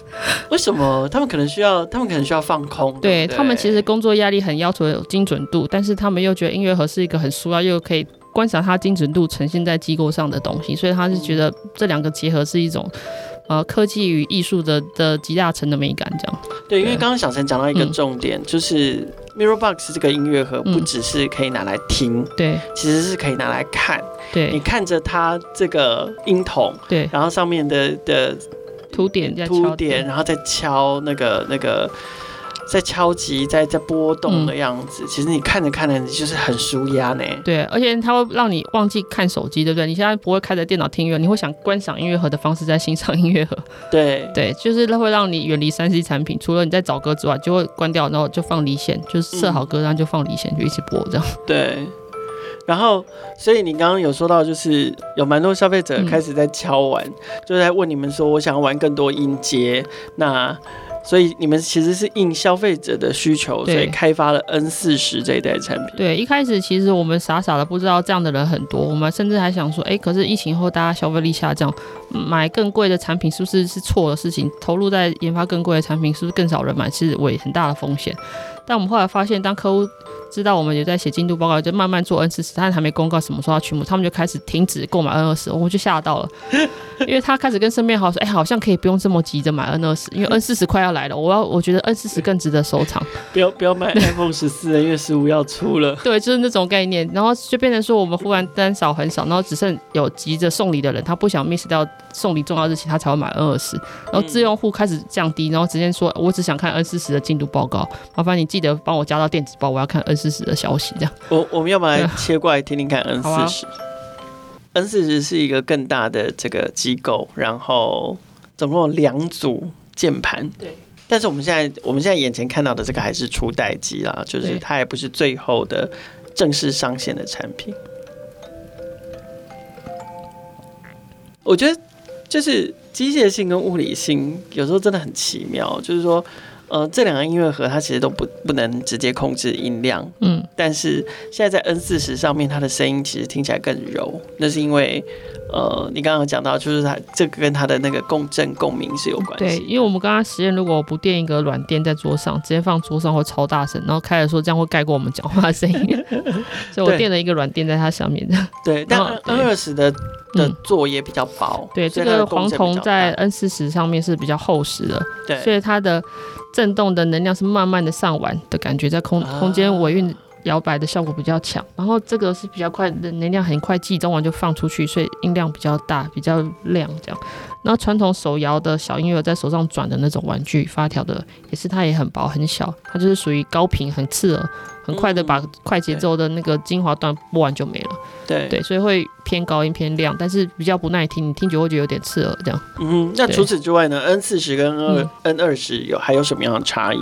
为什么？他们可能需要，他们可能需要放空。对，对他们其实工作压力很要求有精准度，但是他们又觉得音乐盒是一个很舒压又可以。观察它精准度呈现在机构上的东西，所以他是觉得这两个结合是一种，呃，科技与艺术的的集大成的美感，这样。对，因为刚刚小陈讲到一个重点，嗯、就是 Mirror Box 这个音乐盒不只是可以拿来听，嗯、对，其实是可以拿来看。对，你看着它这个音筒，对，然后上面的的凸点，凸点，然后再敲那个那个。在敲击，在在波动的样子，嗯、其实你看着看着，你就是很舒压呢。对，而且它会让你忘记看手机，对不对？你现在不会开着电脑听音乐，你会想观赏音乐盒的方式在欣赏音乐盒。对 对，就是它会让你远离三 C 产品，除了你在找歌之外，就会关掉，然后就放离线，就是设好歌，然后就放离线，就一起播这样。对。然后，所以你刚刚有说到，就是有蛮多消费者开始在敲完，嗯、就在问你们说，我想要玩更多音阶。那所以你们其实是应消费者的需求，所以开发了 N 四十这一代产品。对，一开始其实我们傻傻的不知道这样的人很多，我们甚至还想说，哎，可是疫情后大家消费力下降，买更贵的产品是不是是错的事情？投入在研发更贵的产品，是不是更少人买？是为很大的风险。但我们后来发现，当客户知道我们也在写进度报告，就慢慢做 N 四十，但还没公告什么时候要取目，他们就开始停止购买 N 二十，我们就吓到了，因为他开始跟身边好友说，哎、欸，好像可以不用这么急着买 N 二十，因为 N 四十快要来了，我要我觉得 N 四十更值得收藏，不要不要买 iPhone 十四，因为十五要出了，对，就是那种概念，然后就变成说我们忽然单少很少，然后只剩有急着送礼的人，他不想 miss 掉送礼重要日期，他才会买 N 二十，然后自用户开始降低，然后直接说，我只想看 N 四十的进度报告，麻烦你记得帮我加到电子报，我要看 N 四十的消息。这样我我们要不来切过来听听看 N 四十。N 四十是一个更大的这个机构，然后总共有两组键盘。对。但是我们现在我们现在眼前看到的这个还是初代机啦，就是它还不是最后的正式上线的产品。我觉得就是机械性跟物理性有时候真的很奇妙，就是说。呃，这两个音乐盒它其实都不不能直接控制音量，嗯，但是现在在 N 四十上面，它的声音其实听起来更柔，那是因为，呃，你刚刚讲到，就是它这个跟它的那个共振共鸣是有关系。对，因为我们刚刚实验，如果不垫一个软垫在桌上，直接放桌上会超大声，然后开始说这样会盖过我们讲话的声音，所以我垫了一个软垫在它上面。对，但 N 二十的的座也比较薄，对，这个黄铜在 N 四十上面是比较厚实的，对，所以它的。震动的能量是慢慢的上完的感觉，在空空间尾韵摇摆的效果比较强。然后这个是比较快的，能量很快集中完就放出去，所以音量比较大，比较亮这样。然后传统手摇的小婴儿在手上转的那种玩具发条的，也是它也很薄很小，它就是属于高频很刺耳。很快的把快节奏的那个精华段播完就没了，对对，所以会偏高音偏亮，但是比较不耐听，你听久会觉得有点刺耳这样。嗯，那除此之外呢？N 四十跟 N 二 N 二十有还有什么样的差异？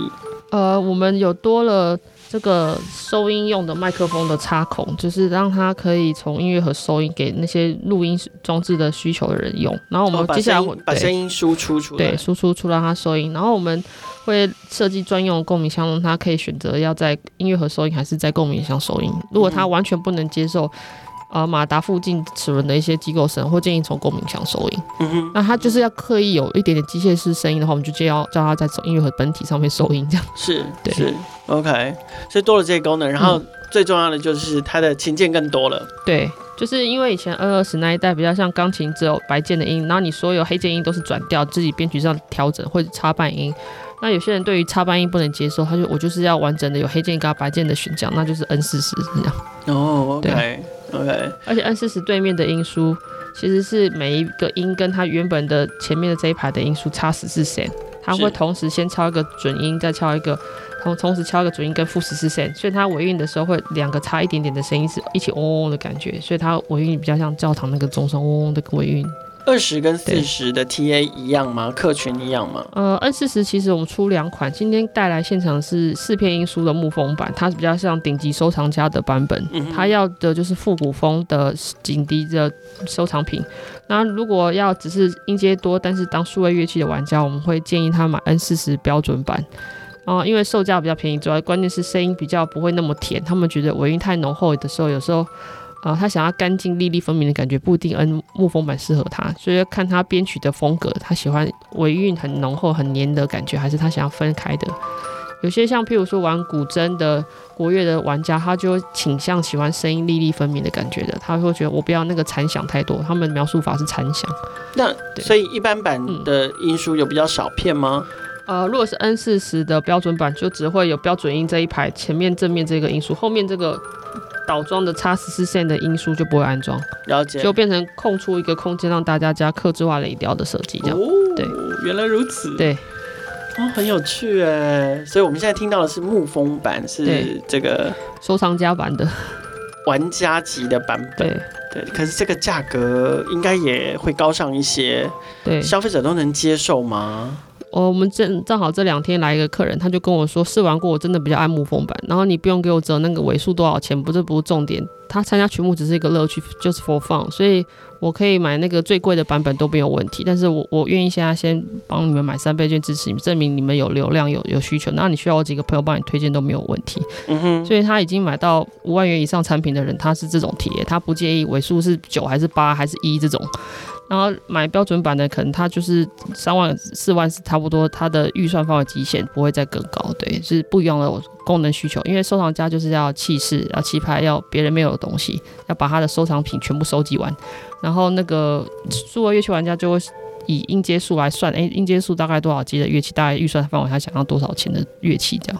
呃，我们有多了这个收音用的麦克风的插孔，就是让它可以从音乐盒收音给那些录音装置的需求的人用。然后我们接下来把声音输出出来，对，输出出让它收音。然后我们。会设计专用的共鸣箱，让它可以选择要在音乐盒收音还是在共鸣箱收音。如果它完全不能接受，呃，马达附近齿轮的一些机构声，或建议从共鸣箱收音。嗯哼，那他就是要刻意有一点点机械式声音的话，我们就就要叫他在音乐盒本体上面收音，这样。是，对，是，OK。所以多了这些功能，然后最重要的就是它的琴键更多了。嗯、对，就是因为以前 N 二十那一代比较像钢琴，只有白键的音，然后你所有黑键音都是转调，自己编曲上调整或者插半音。那有些人对于插半音不能接受，他就我就是要完整的有黑键跟白键的选项，那就是 N 四十这样。哦，OK OK。而且 N 四十对面的音书其实是每一个音跟它原本的前面的这一排的音书差十四 cent，它会同时先敲一个准音，再敲一个同同时敲一个准音跟负十四 cent，所以它尾韵的时候会两个差一点点的声音是一起嗡嗡的感觉，所以它尾韵比较像教堂那个钟声嗡嗡的尾韵。二十跟四十的 TA 一样吗？客群一样吗？呃，N 四十其实我们出两款，今天带来现场是四片音书的木风版，它是比较像顶级收藏家的版本，嗯、它要的就是复古风的警笛的收藏品。那如果要只是音阶多，但是当数位乐器的玩家，我们会建议他买 N 四十标准版，啊、呃，因为售价比较便宜，主要关键是声音比较不会那么甜，他们觉得尾音太浓厚的时候，有时候。啊、呃，他想要干净、粒粒分明的感觉，不一定 N 木风版适合他，所以要看他编曲的风格，他喜欢尾韵很浓厚、很黏的感觉，还是他想要分开的。有些像譬如说玩古筝的国乐的玩家，他就倾向喜欢声音粒粒分明的感觉的，他会觉得我不要那个残响太多，他们描述法是残响。那所以一般版的音书有比较少片吗？嗯、呃，如果是 N 四十的标准版，就只会有标准音这一排，前面正面这个音数，后面这个。倒装的叉十四线的音输就不会安装，了解，就变成空出一个空间让大家加客制化雷雕的设计，这样。哦，对，原来如此。对，哦，很有趣哎。所以我们现在听到的是木风版，是这个收藏家版的玩家级的版本。对对，可是这个价格应该也会高上一些，对，消费者都能接受吗？哦，我们正正好这两天来一个客人，他就跟我说试玩过，我真的比较爱木风版。然后你不用给我折那个尾数多少钱，不是不是重点。他参加曲目只是一个乐趣，就是 for fun，所以我可以买那个最贵的版本都没有问题。但是我我愿意现在先帮你们买三倍券支持你们，证明你们有流量有有需求。那你需要我几个朋友帮你推荐都没有问题。嗯哼，所以他已经买到五万元以上产品的人，他是这种体验，他不介意尾数是九还是八还是一这种。然后买标准版的，可能它就是三万四万是差不多，它的预算范围极限不会再更高，对，是不一样的功能需求。因为收藏家就是要气势，要气派，要别人没有的东西，要把他的收藏品全部收集完。然后那个数位乐器玩家就会以音阶数来算，哎，音阶数大概多少级的乐器，大概预算范围他想要多少钱的乐器这样。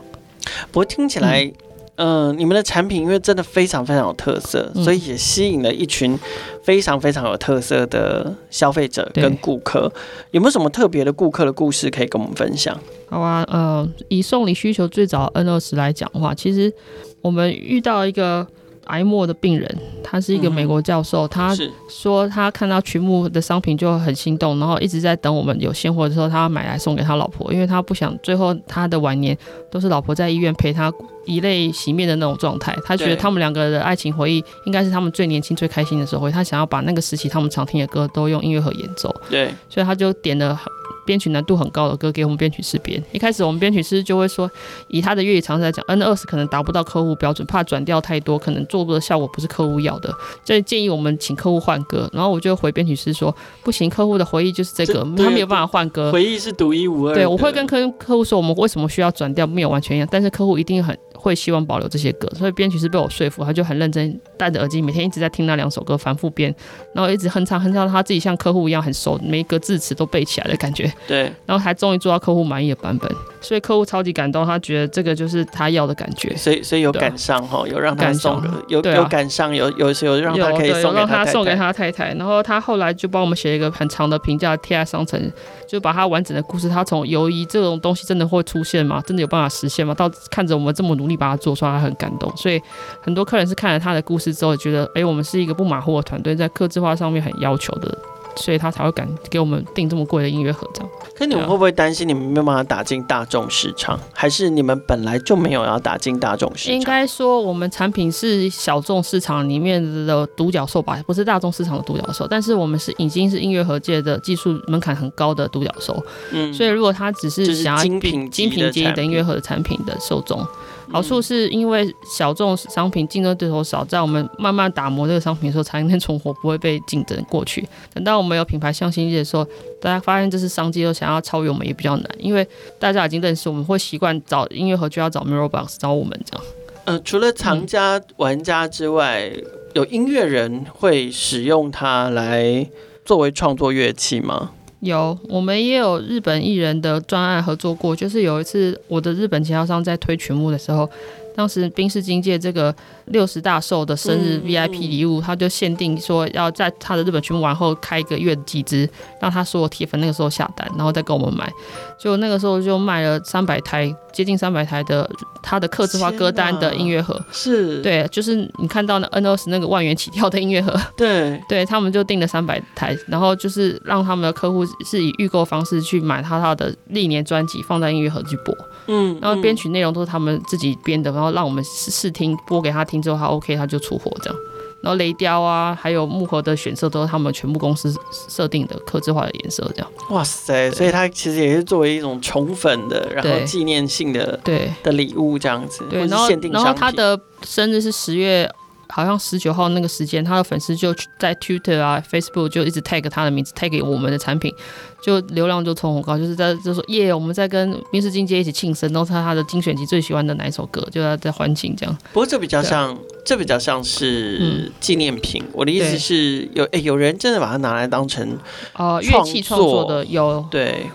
不过听起来。嗯嗯、呃，你们的产品因为真的非常非常有特色，嗯、所以也吸引了一群非常非常有特色的消费者跟顾客。有没有什么特别的顾客的故事可以跟我们分享？好啊，呃，以送礼需求最早 N 二十来讲的话，其实我们遇到一个。癌末的病人，他是一个美国教授，嗯、他说他看到群牧的商品就很心动，然后一直在等我们有现货的时候，他要买来送给他老婆，因为他不想最后他的晚年都是老婆在医院陪他以泪洗面的那种状态。他觉得他们两个的爱情回忆应该是他们最年轻最开心的时候，他想要把那个时期他们常听的歌都用音乐盒演奏。对，所以他就点了。编曲难度很高的歌给我们编曲师编。一开始我们编曲师就会说，以他的粤语常识来讲，N 二十可能达不到客户标准，怕转调太多，可能做的效果不是客户要的，所以建议我们请客户换歌。然后我就回编曲师说，不行，客户的回忆就是这个，这他没有办法换歌，回忆是独一无二。对，我会跟客客户说，我们为什么需要转调，没有完全一样，但是客户一定很。会希望保留这些歌，所以编曲是被我说服，他就很认真戴着耳机，每天一直在听那两首歌，反复编，然后一直哼唱哼唱，他自己像客户一样很熟，每一个字词都背起来的感觉。对，然后还终于做到客户满意的版本。所以客户超级感动，他觉得这个就是他要的感觉，所以所以有赶上哈，有让他送，有有赶上，有有有让他可以送让他送给他太太，然后他后来就帮我们写一个很长的评价贴在商城，就把他完整的故事，他从犹疑这种东西真的会出现吗？真的有办法实现吗？到看着我们这么努力把它做出来，他很感动。所以很多客人是看了他的故事之后，觉得哎，我们是一个不马虎的团队，在客制化上面很要求的。所以他才会敢给我们订这么贵的音乐盒，这样。可你们会不会担心你们没有办法打进大众市场？还是你们本来就没有要打进大众市场？应该说，我们产品是小众市场里面的独角兽吧，不是大众市场的独角兽。但是我们是已经是音乐盒界的技术门槛很高的独角兽。嗯。所以如果他只是想要精品精品级的音乐盒的产品的受众。好处是因为小众商品竞争对手少，在我们慢慢打磨这个商品的时候，才能存活，不会被竞争过去。等到我们有品牌向心力的时候，大家发现这是商机，又想要超越我们也比较难，因为大家已经认识我们，会习惯找音乐盒就要找 MIRRORBOX 找我们这样。呃，除了藏家玩家之外，嗯、有音乐人会使用它来作为创作乐器吗？有，我们也有日本艺人的专案合作过。就是有一次，我的日本经销商在推曲目的时候，当时冰室经界这个六十大寿的生日 VIP 礼物，他就限定说要在他的日本曲目完后开一个月的集资，让他所有铁粉那个时候下单，然后再跟我们买。就那个时候就卖了三百台，接近三百台的他的客制化歌单的音乐盒，是。对，就是你看到那 NOS 那个万元起跳的音乐盒，对，对他们就订了三百台，然后就是让他们的客户是以预购方式去买他他的历年专辑，放在音乐盒去播，嗯，然后编曲内容都是他们自己编的，然后让我们试试听，播给他听之后他 OK 他就出货这样。然后雷雕啊，还有木盒的选色都是他们全部公司设定的刻制化的颜色，这样。哇塞！所以它其实也是作为一种宠粉的，然后纪念性的对的礼物这样子。对，然后然后他的生日是十月。好像十九号那个时间，他的粉丝就在 Twitter 啊、Facebook 就一直 tag 他的名字，tag 给我们的产品，就流量就冲很高，就是在就说耶，我们在跟宾士金街一起庆生，都是他的精选集最喜欢的哪一首歌，就在在欢庆这样。不过这比较像，这比较像是纪念品。嗯、我的意思是有诶，有人真的把它拿来当成呃乐器创作的有对。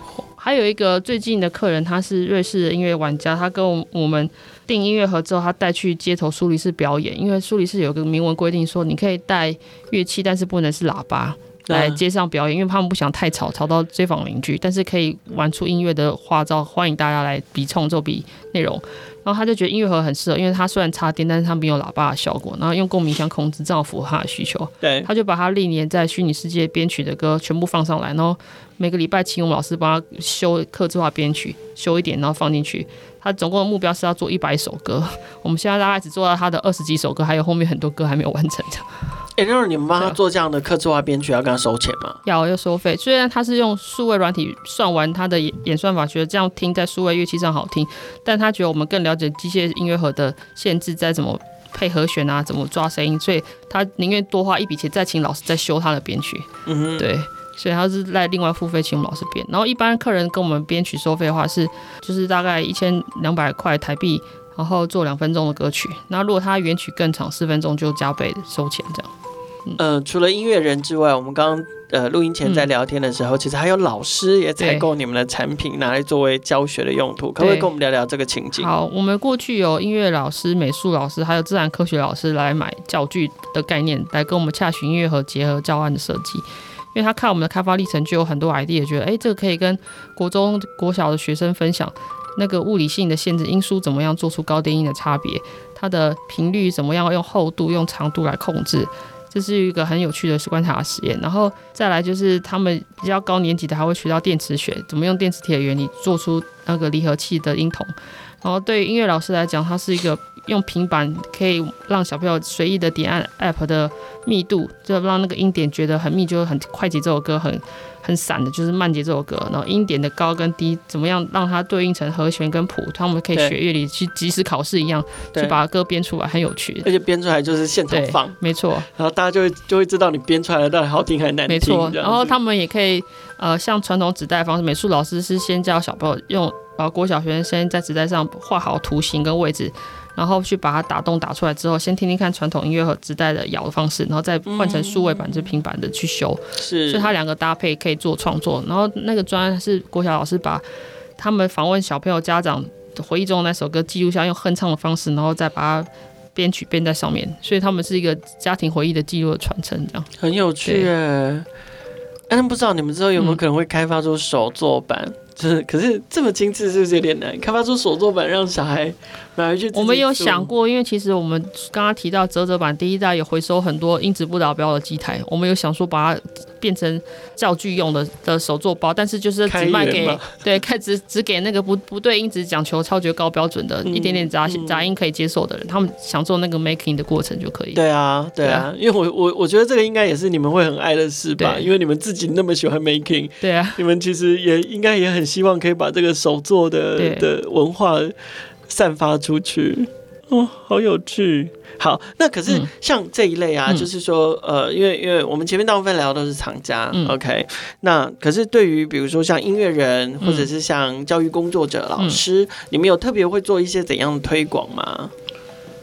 还有一个最近的客人，他是瑞士的音乐玩家，他跟我们订音乐盒之后，他带去街头苏黎世表演。因为苏黎世有个明文规定说，你可以带乐器，但是不能是喇叭。来街上表演，因为他们不想太吵，吵到街坊邻居，但是可以玩出音乐的花招，欢迎大家来比冲奏比内容。然后他就觉得音乐盒很适合，因为它虽然插电，但是它没有喇叭的效果，然后用共鸣箱控制，正好符合他的需求。对，他就把他历年在虚拟世界编曲的歌全部放上来，然后每个礼拜请我们老师帮他修客制化编曲，修一点，然后放进去。他总共的目标是要做一百首歌，我们现在大概只做到他的二十几首歌，还有后面很多歌还没有完成。哎，那你们帮他做这样的客制化编曲，要跟他收钱吗？要，要收费。虽然他是用数位软体算完他的演算法，觉得这样听在数位乐器上好听，但他觉得我们更了解机械音乐盒的限制，在怎么配和弦啊，怎么抓声音，所以他宁愿多花一笔钱，再请老师再修他的编曲。嗯哼，对，所以他是在另外付费请我们老师编。然后一般客人跟我们编曲收费的话是，就是大概一千两百块台币，然后做两分钟的歌曲。那如果他原曲更长，四分钟就加倍收钱这样。呃，除了音乐人之外，我们刚刚呃录音前在聊天的时候，嗯、其实还有老师也采购你们的产品，拿来作为教学的用途。可不可以跟我们聊聊这个情景？好，我们过去有音乐老师、美术老师，还有自然科学老师来买教具的概念，来跟我们洽询音乐和结合教案的设计。因为他看我们的开发历程，就有很多 idea，觉得哎，这个可以跟国中、国小的学生分享。那个物理性的限制，音书怎么样做出高低音的差别？它的频率怎么样用厚度、用长度来控制？这是一个很有趣的观察实验，然后再来就是他们比较高年级的还会学到电磁学，怎么用电磁铁原理做出那个离合器的音筒。然后对音乐老师来讲，它是一个用平板可以让小朋友随意的点按 app 的密度，就让那个音点觉得很密，就很快节奏的歌很。很散的，就是慢节奏的歌，然后音点的高跟低怎么样让它对应成和弦跟谱，他们可以学乐理去即时考试一样，去把歌编出来，很有趣。而且编出来就是现场放，没错。然后大家就会就会知道你编出来的到底好听还是难听。没错。然后他们也可以呃，像传统纸袋方式，美术老师是先教小朋友用呃郭小学生先在纸袋上画好图形跟位置。然后去把它打洞打出来之后，先听听看传统音乐和纸带的摇的方式，然后再换成数位板，就平板的去修。是，所以它两个搭配可以做创作。然后那个专案是国小老师把他们访问小朋友家长回忆中的那首歌记录下，用哼唱的方式，然后再把它编曲编在上面。所以他们是一个家庭回忆的记录的传承，这样很有趣。哎，但不知道你们之后有没有可能会开发出手作版？嗯是，可是这么精致是不是有点难？开发出手作版让小孩买回去。我们有想过，因为其实我们刚刚提到折折版第一代有回收很多音质不达标的机台，我们有想说把它变成教具用的的手作包，但是就是只卖给对，开只只给那个不不对音质讲求超绝高标准的，嗯、一点点杂杂音可以接受的人，他们想做那个 making 的过程就可以。对啊，对啊，因为我我我觉得这个应该也是你们会很爱的事吧，因为你们自己那么喜欢 making。对啊，你们其实也应该也很。希望可以把这个手作的的文化散发出去哦，好有趣。好，那可是像这一类啊，嗯、就是说，呃，因为因为我们前面大部分聊的都是厂家、嗯、，OK。那可是对于比如说像音乐人，或者是像教育工作者、老师，嗯、你们有特别会做一些怎样的推广吗？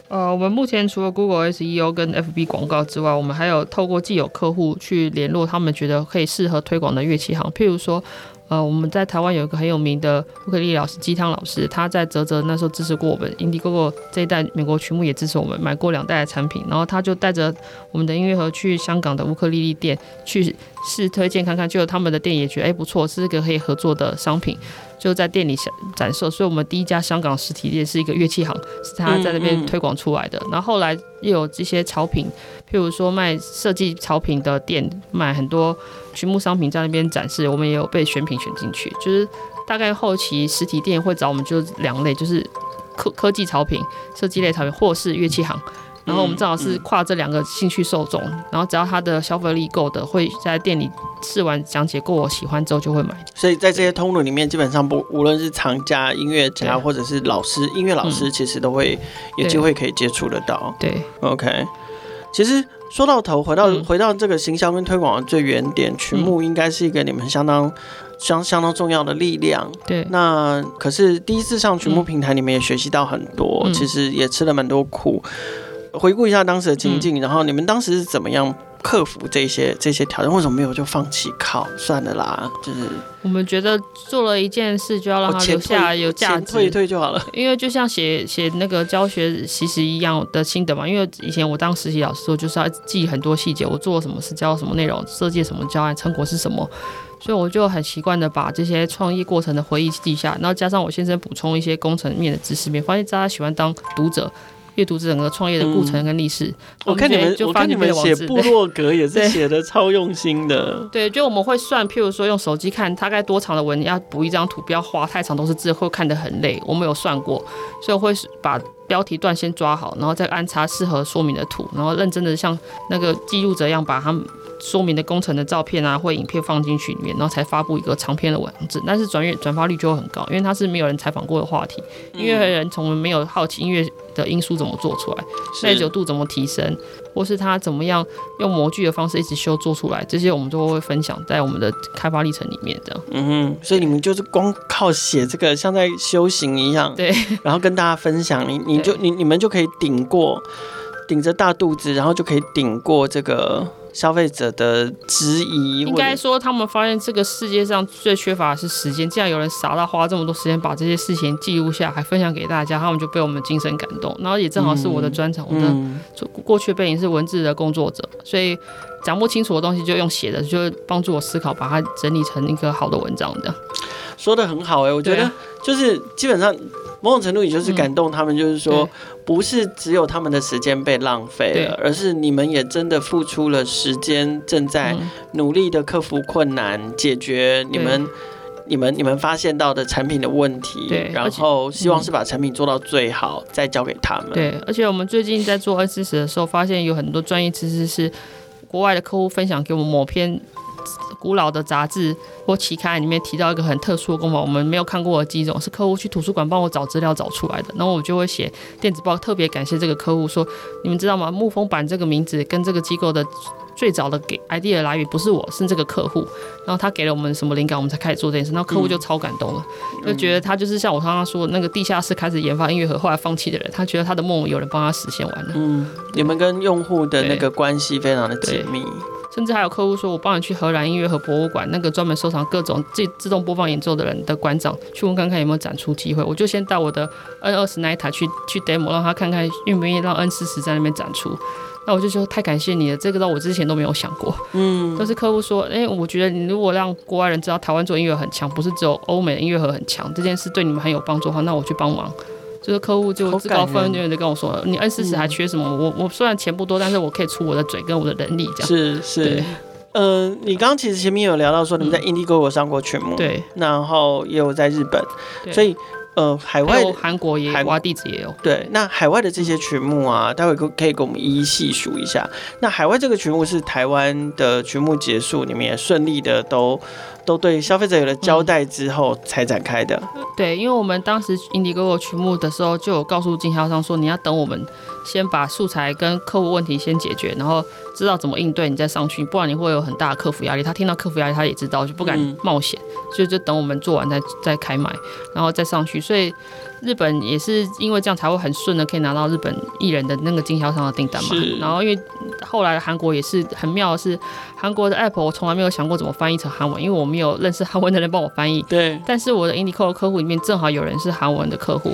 呃，我们目前除了 Google SEO 跟 FB 广告之外，我们还有透过既有客户去联络他们觉得可以适合推广的乐器行，譬如说。呃，我们在台湾有一个很有名的乌克丽丽老师鸡汤老师，他在泽泽那时候支持过我们，Indiegogo 这一代美国曲目也支持我们，买过两代的产品，然后他就带着我们的音乐盒去香港的乌克丽丽店去试推荐看看，就他们的店也觉得哎不错，是一个可以合作的商品，就在店里展示。所以我们第一家香港实体店是一个乐器行，是他在那边推广出来的。然后后来又有这些潮品，譬如说卖设计潮品的店，卖很多。曲目商品在那边展示，我们也有被选品选进去。就是大概后期实体店会找我们，就两类，就是科科技潮品、设计类潮品，或是乐器行。然后我们正好是跨这两个兴趣受众，然后只要他的消费力够的，会在店里试完讲解过，我喜欢之后就会买。所以在这些通路里面，基本上不无论是藏家、音乐家或者是老师、音乐老师，其实都会有机会可以接触得到。对，OK。其实说到头，回到回到这个行销跟推广的最原点，嗯、曲目应该是一个你们相当相相当重要的力量。对，那可是第一次上曲目平台，你们也学习到很多，嗯、其实也吃了蛮多苦。回顾一下当时的情境，嗯、然后你们当时是怎么样克服这些这些挑战？为什么没有就放弃考算了啦？就是我们觉得做了一件事就要让它留下有价值，退一退就好了。因为就像写写那个教学实习一样的心得嘛。因为以前我当实习老师时候，就是要记很多细节，我做了什么事，教什么内容，设计什么教案，成果是什么。所以我就很习惯的把这些创意过程的回忆记下，然后加上我先生补充一些工程面的知识面，发现大家喜欢当读者，阅读整个创业的过程跟历史。嗯、我看你们，就发你们写部落格也是写的超用心的。对，就我们会算，譬如说用手机看大概多长的文，要补一张图，不要画太长都是字，会看得很累。我们有算过，所以我会把标题段先抓好，然后再安插适合说明的图，然后认真的像那个记录者一样把他们。说明的工程的照片啊，或影片放进去里面，然后才发布一个长篇的文字，但是转阅转发率就会很高，因为它是没有人采访过的话题，音乐人从没有好奇音乐的因素怎么做出来，耐久度怎么提升，或是他怎么样用模具的方式一直修做出来，这些我们都会分享在我们的开发历程里面这样。嗯哼，所以你们就是光靠写这个，像在修行一样，对，然后跟大家分享，你你就你你们就可以顶过，顶着大肚子，然后就可以顶过这个。消费者的质疑，应该说他们发现这个世界上最缺乏的是时间。既然有人傻到花这么多时间把这些事情记录下，还分享给大家，他们就被我们精神感动。然后也正好是我的专长，嗯、我的过去背景是文字的工作者，所以讲不清楚的东西就用写的，就帮助我思考，把它整理成一个好的文章。这样说的很好哎、欸，我觉得就是基本上。某种程度也就是感动他们，就是说，不是只有他们的时间被浪费了，而是你们也真的付出了时间，正在努力的克服困难，解决你们、你们、你们发现到的产品的问题，对，然后希望是把产品做到最好，再交给他们。对，而且我们最近在做二次时的时候，发现有很多专业知识是国外的客户分享给我们某篇。古老的杂志或期刊里面提到一个很特殊的功法，我们没有看过的几种，是客户去图书馆帮我找资料找出来的。然后我就会写电子报，特别感谢这个客户，说你们知道吗？木风版这个名字跟这个机构的最早的给 idea 的来源不是我，是这个客户。然后他给了我们什么灵感，我们才开始做这件事。然后客户就超感动了，就觉得他就是像我刚刚说的那个地下室开始研发音乐盒，后来放弃的人，他觉得他的梦有人帮他实现完了。嗯，你们跟用户的那个关系非常的紧密。甚至还有客户说，我帮你去荷兰音乐和博物馆，那个专门收藏各种自自动播放演奏的人的馆长，去问看看有没有展出机会。我就先带我的 N 二十那一台去去 demo，让他看看愿不愿意让 N 四十在那边展出。那我就说太感谢你了，这个到我之前都没有想过。嗯，都是客户说，哎、欸，我觉得你如果让国外人知道台湾做音乐很强，不是只有欧美的音乐盒很强，这件事对你们很有帮助的话，那我去帮忙。就是客户就自告奋勇的跟我说，你 N 四十还缺什么？嗯、我我虽然钱不多，但是我可以出我的嘴跟我的能力这样。是是，嗯、呃，你刚刚其实前面有聊到说你们在 Indiegogo 上过曲目，对，然后也有在日本，所以。呃，海外韩国也有，挖地址也有。对，那海外的这些曲目啊，待会可可以给我们一一细数一下。那海外这个曲目是台湾的曲目结束，你们也顺利的都都对消费者有了交代之后才展开的。嗯、对，因为我们当时 Indiegogo 曲目的时候，就有告诉经销商说，你要等我们先把素材跟客户问题先解决，然后知道怎么应对，你再上去，不然你会有很大的客服压力。他听到客服压力，他也知道，就不敢冒险，所以就等我们做完再再开卖，然后再上去。所以日本也是因为这样才会很顺的可以拿到日本艺人的那个经销商的订单嘛。然后因为后来韩国也是很妙的是，韩国的 App 我从来没有想过怎么翻译成韩文，因为我没有认识韩文的人帮我翻译。对。但是我的 Indiegogo 客户里面正好有人是韩文的客户。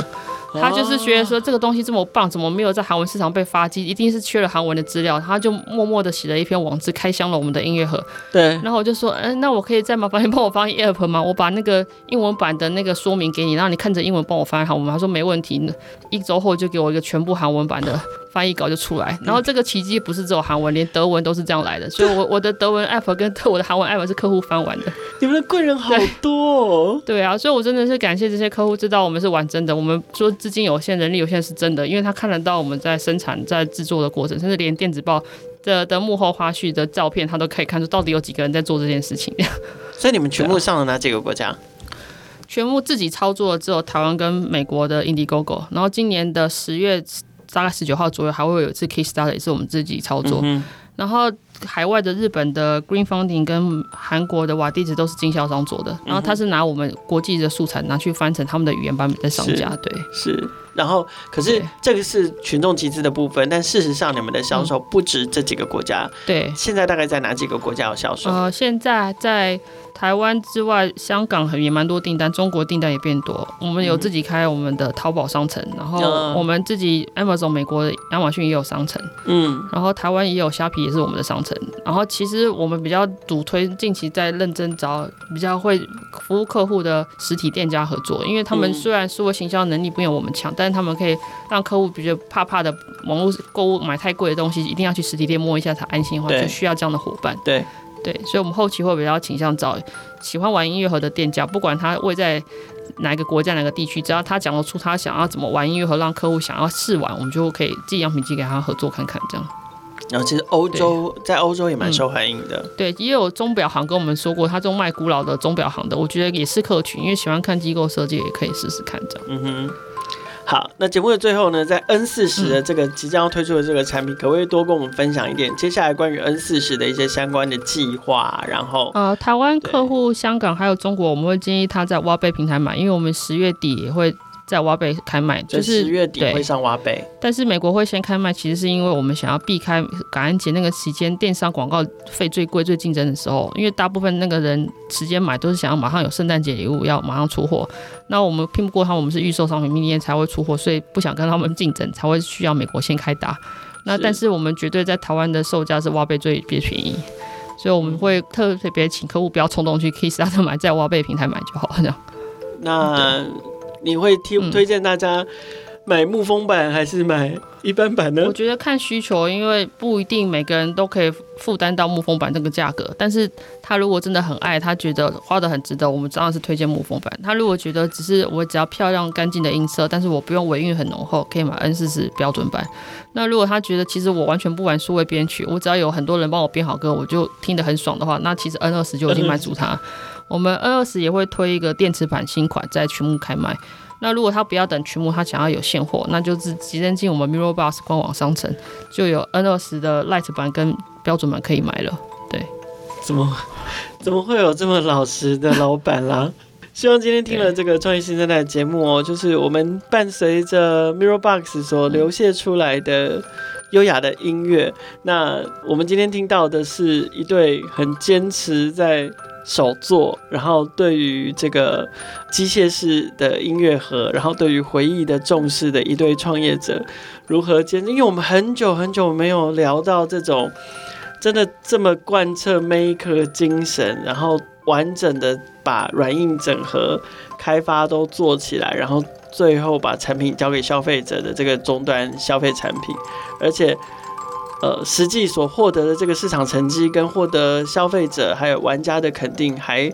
他就是觉得说这个东西这么棒，怎么没有在韩文市场被发机？一定是缺了韩文的资料。他就默默的写了一篇网志，开箱了我们的音乐盒。对。然后我就说，嗯，那我可以再麻烦你帮我翻译 App 吗？我把那个英文版的那个说明给你，然后你看着英文帮我翻译好吗？他说没问题。一周后就给我一个全部韩文版的。翻译稿就出来，然后这个奇迹不是只有韩文，连德文都是这样来的。所以我 我的德文 app 跟我的韩文 app 是客户翻完的。你们的贵人好多哦。对啊，所以我真的是感谢这些客户，知道我们是玩真的。我们说资金有限，人力有限是真的，因为他看得到我们在生产、在制作的过程，甚至连电子报的的幕后花絮的照片，他都可以看出到底有几个人在做这件事情。所以你们全部上了哪几个国家？全部自己操作只有台湾跟美国的 Indiegogo，然后今年的十月。大概十九号左右还会有一次 Kickstarter，也是我们自己操作。嗯、然后海外的日本的 Green Funding 跟韩国的瓦地址都是经销商做的。然后他是拿我们国际的素材拿去翻成他们的语言版本再上架。对，是。然后可是这个是群众集资的部分，但事实上你们的销售不止这几个国家。对，现在大概在哪几个国家有销售？呃，现在在。台湾之外，香港也蛮多订单，中国订单也变多。我们有自己开我们的淘宝商城，然后我们自己 Amazon 美国亚马逊也有商城，嗯，然后台湾也有虾皮也是我们的商城。然后其实我们比较主推，近期在认真找比较会服务客户的实体店家合作，因为他们虽然数位行销能力不比我们强，但是他们可以让客户比较怕怕的网络购物买太贵的东西，一定要去实体店摸一下才安心的话，就需要这样的伙伴。对。对，所以，我们后期会比较倾向找喜欢玩音乐盒的店家，不管他位在哪个国家、哪个地区，只要他讲得出他想要怎么玩音乐盒，让客户想要试玩，我们就可以寄样品机给他合作看看，这样。然后，其实欧洲在欧洲也蛮受欢迎的。嗯。对，也有钟表行跟我们说过，他这种卖古老的钟表行的，我觉得也是客群，因为喜欢看机构设计，也可以试试看这样。嗯哼。好，那节目的最后呢，在 N 四十的这个即将要推出的这个产品，嗯、可不可以多跟我们分享一点接下来关于 N 四十的一些相关的计划？然后，呃，台湾客户、香港还有中国，我们会建议他在挖贝平台买，因为我们十月底也会。在挖贝开卖，就是十月底会上挖贝，但是美国会先开卖，其实是因为我们想要避开感恩节那个期间，电商广告费最贵、最竞争的时候，因为大部分那个人时间买都是想要马上有圣诞节礼物，要马上出货。那我们拼不过他们，我们是预售商品，明年才会出货，所以不想跟他们竞争，才会需要美国先开打。那但是我们绝对在台湾的售价是挖贝最最便宜，所以我们会特别请客户不要冲动去 Kickstarter 买，在挖贝平台买就好了。那。你会推推荐大家买木风版还是买一般版呢？我觉得看需求，因为不一定每个人都可以负担到木风版这个价格。但是他如果真的很爱，他觉得花得很值得，我们当然是推荐木风版。他如果觉得只是我只要漂亮干净的音色，但是我不用尾韵很浓厚，可以买 N 四十标准版。那如果他觉得其实我完全不玩数位编曲，我只要有很多人帮我编好歌，我就听得很爽的话，那其实 N 二十就已经满足他。我们 N 二十也会推一个电池版新款在曲目开卖。那如果他不要等曲目，他想要有现货，那就是直接进我们 MIRRORBOX 官网商城，就有 N 二十的 Lite 版跟标准版可以买了。对，怎么怎么会有这么老实的老板啦？希望今天听了这个创业新生代的节目哦，就是我们伴随着 MIRRORBOX 所流泻出来的优雅的音乐。那我们今天听到的是一对很坚持在。手作，然后对于这个机械式的音乐盒，然后对于回忆的重视的一对创业者，如何坚持？因为我们很久很久没有聊到这种真的这么贯彻 Maker 精神，然后完整的把软硬整合开发都做起来，然后最后把产品交给消费者的这个终端消费产品，而且。呃，实际所获得的这个市场成绩，跟获得消费者还有玩家的肯定还，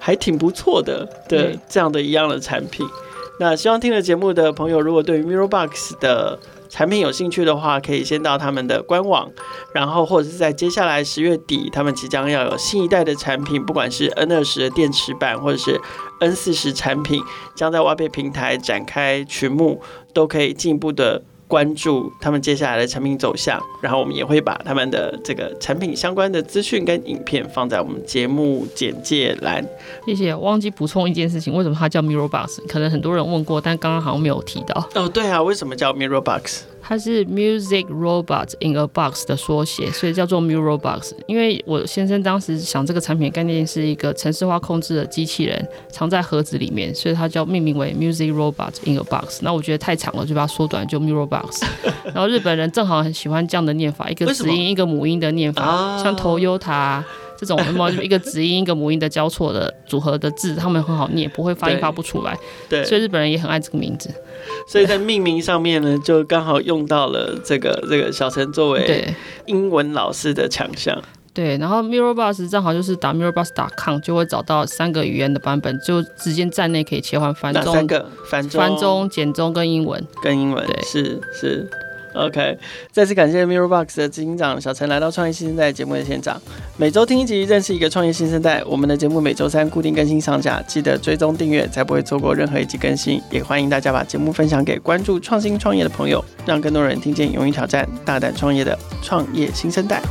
还还挺不错的的这样的一样的产品。那希望听了节目的朋友，如果对于 MIRRORBOX 的产品有兴趣的话，可以先到他们的官网，然后或者是在接下来十月底，他们即将要有新一代的产品，不管是 N 二十的电池版，或者是 N 四十产品，将在挖贝平台展开群募，都可以进一步的。关注他们接下来的产品走向，然后我们也会把他们的这个产品相关的资讯跟影片放在我们节目简介栏。谢谢，忘记补充一件事情，为什么它叫 MIRRORBOX？可能很多人问过，但刚刚好像没有提到。哦，对啊，为什么叫 MIRRORBOX？它是 Music Robot in a Box 的缩写，所以叫做 MIRRORBOX。因为我先生当时想这个产品概念是一个城市化控制的机器人藏在盒子里面，所以它叫命名为 Music Robot in a Box。那我觉得太长了，就把它缩短，就 MIRRORBOX。然后日本人正好很喜欢这样的念法，一个子音一个母音的念法，像 Toyota 这种什么 一个子音一个母音的交错的组合的字，他们很好念，不会发音发不出来。对，所以日本人也很爱这个名字。所以在命名上面呢，就刚好用到了这个这个小陈作为英文老师的强项。对，然后 Mirrorbus 正好就是打 Mirrorbus.com 就会找到三个语言的版本，就直接站内可以切换繁中、三个繁中、繁中、简中跟英文。跟英文，对，是是。OK，再次感谢 MIRRORBOX 的执行长小陈来到创业新生代节目的现场。每周听一集，认识一个创业新生代。我们的节目每周三固定更新上架，记得追踪订阅，才不会错过任何一集更新。也欢迎大家把节目分享给关注创新创业的朋友，让更多人听见勇于挑战、大胆创业的创业新生代。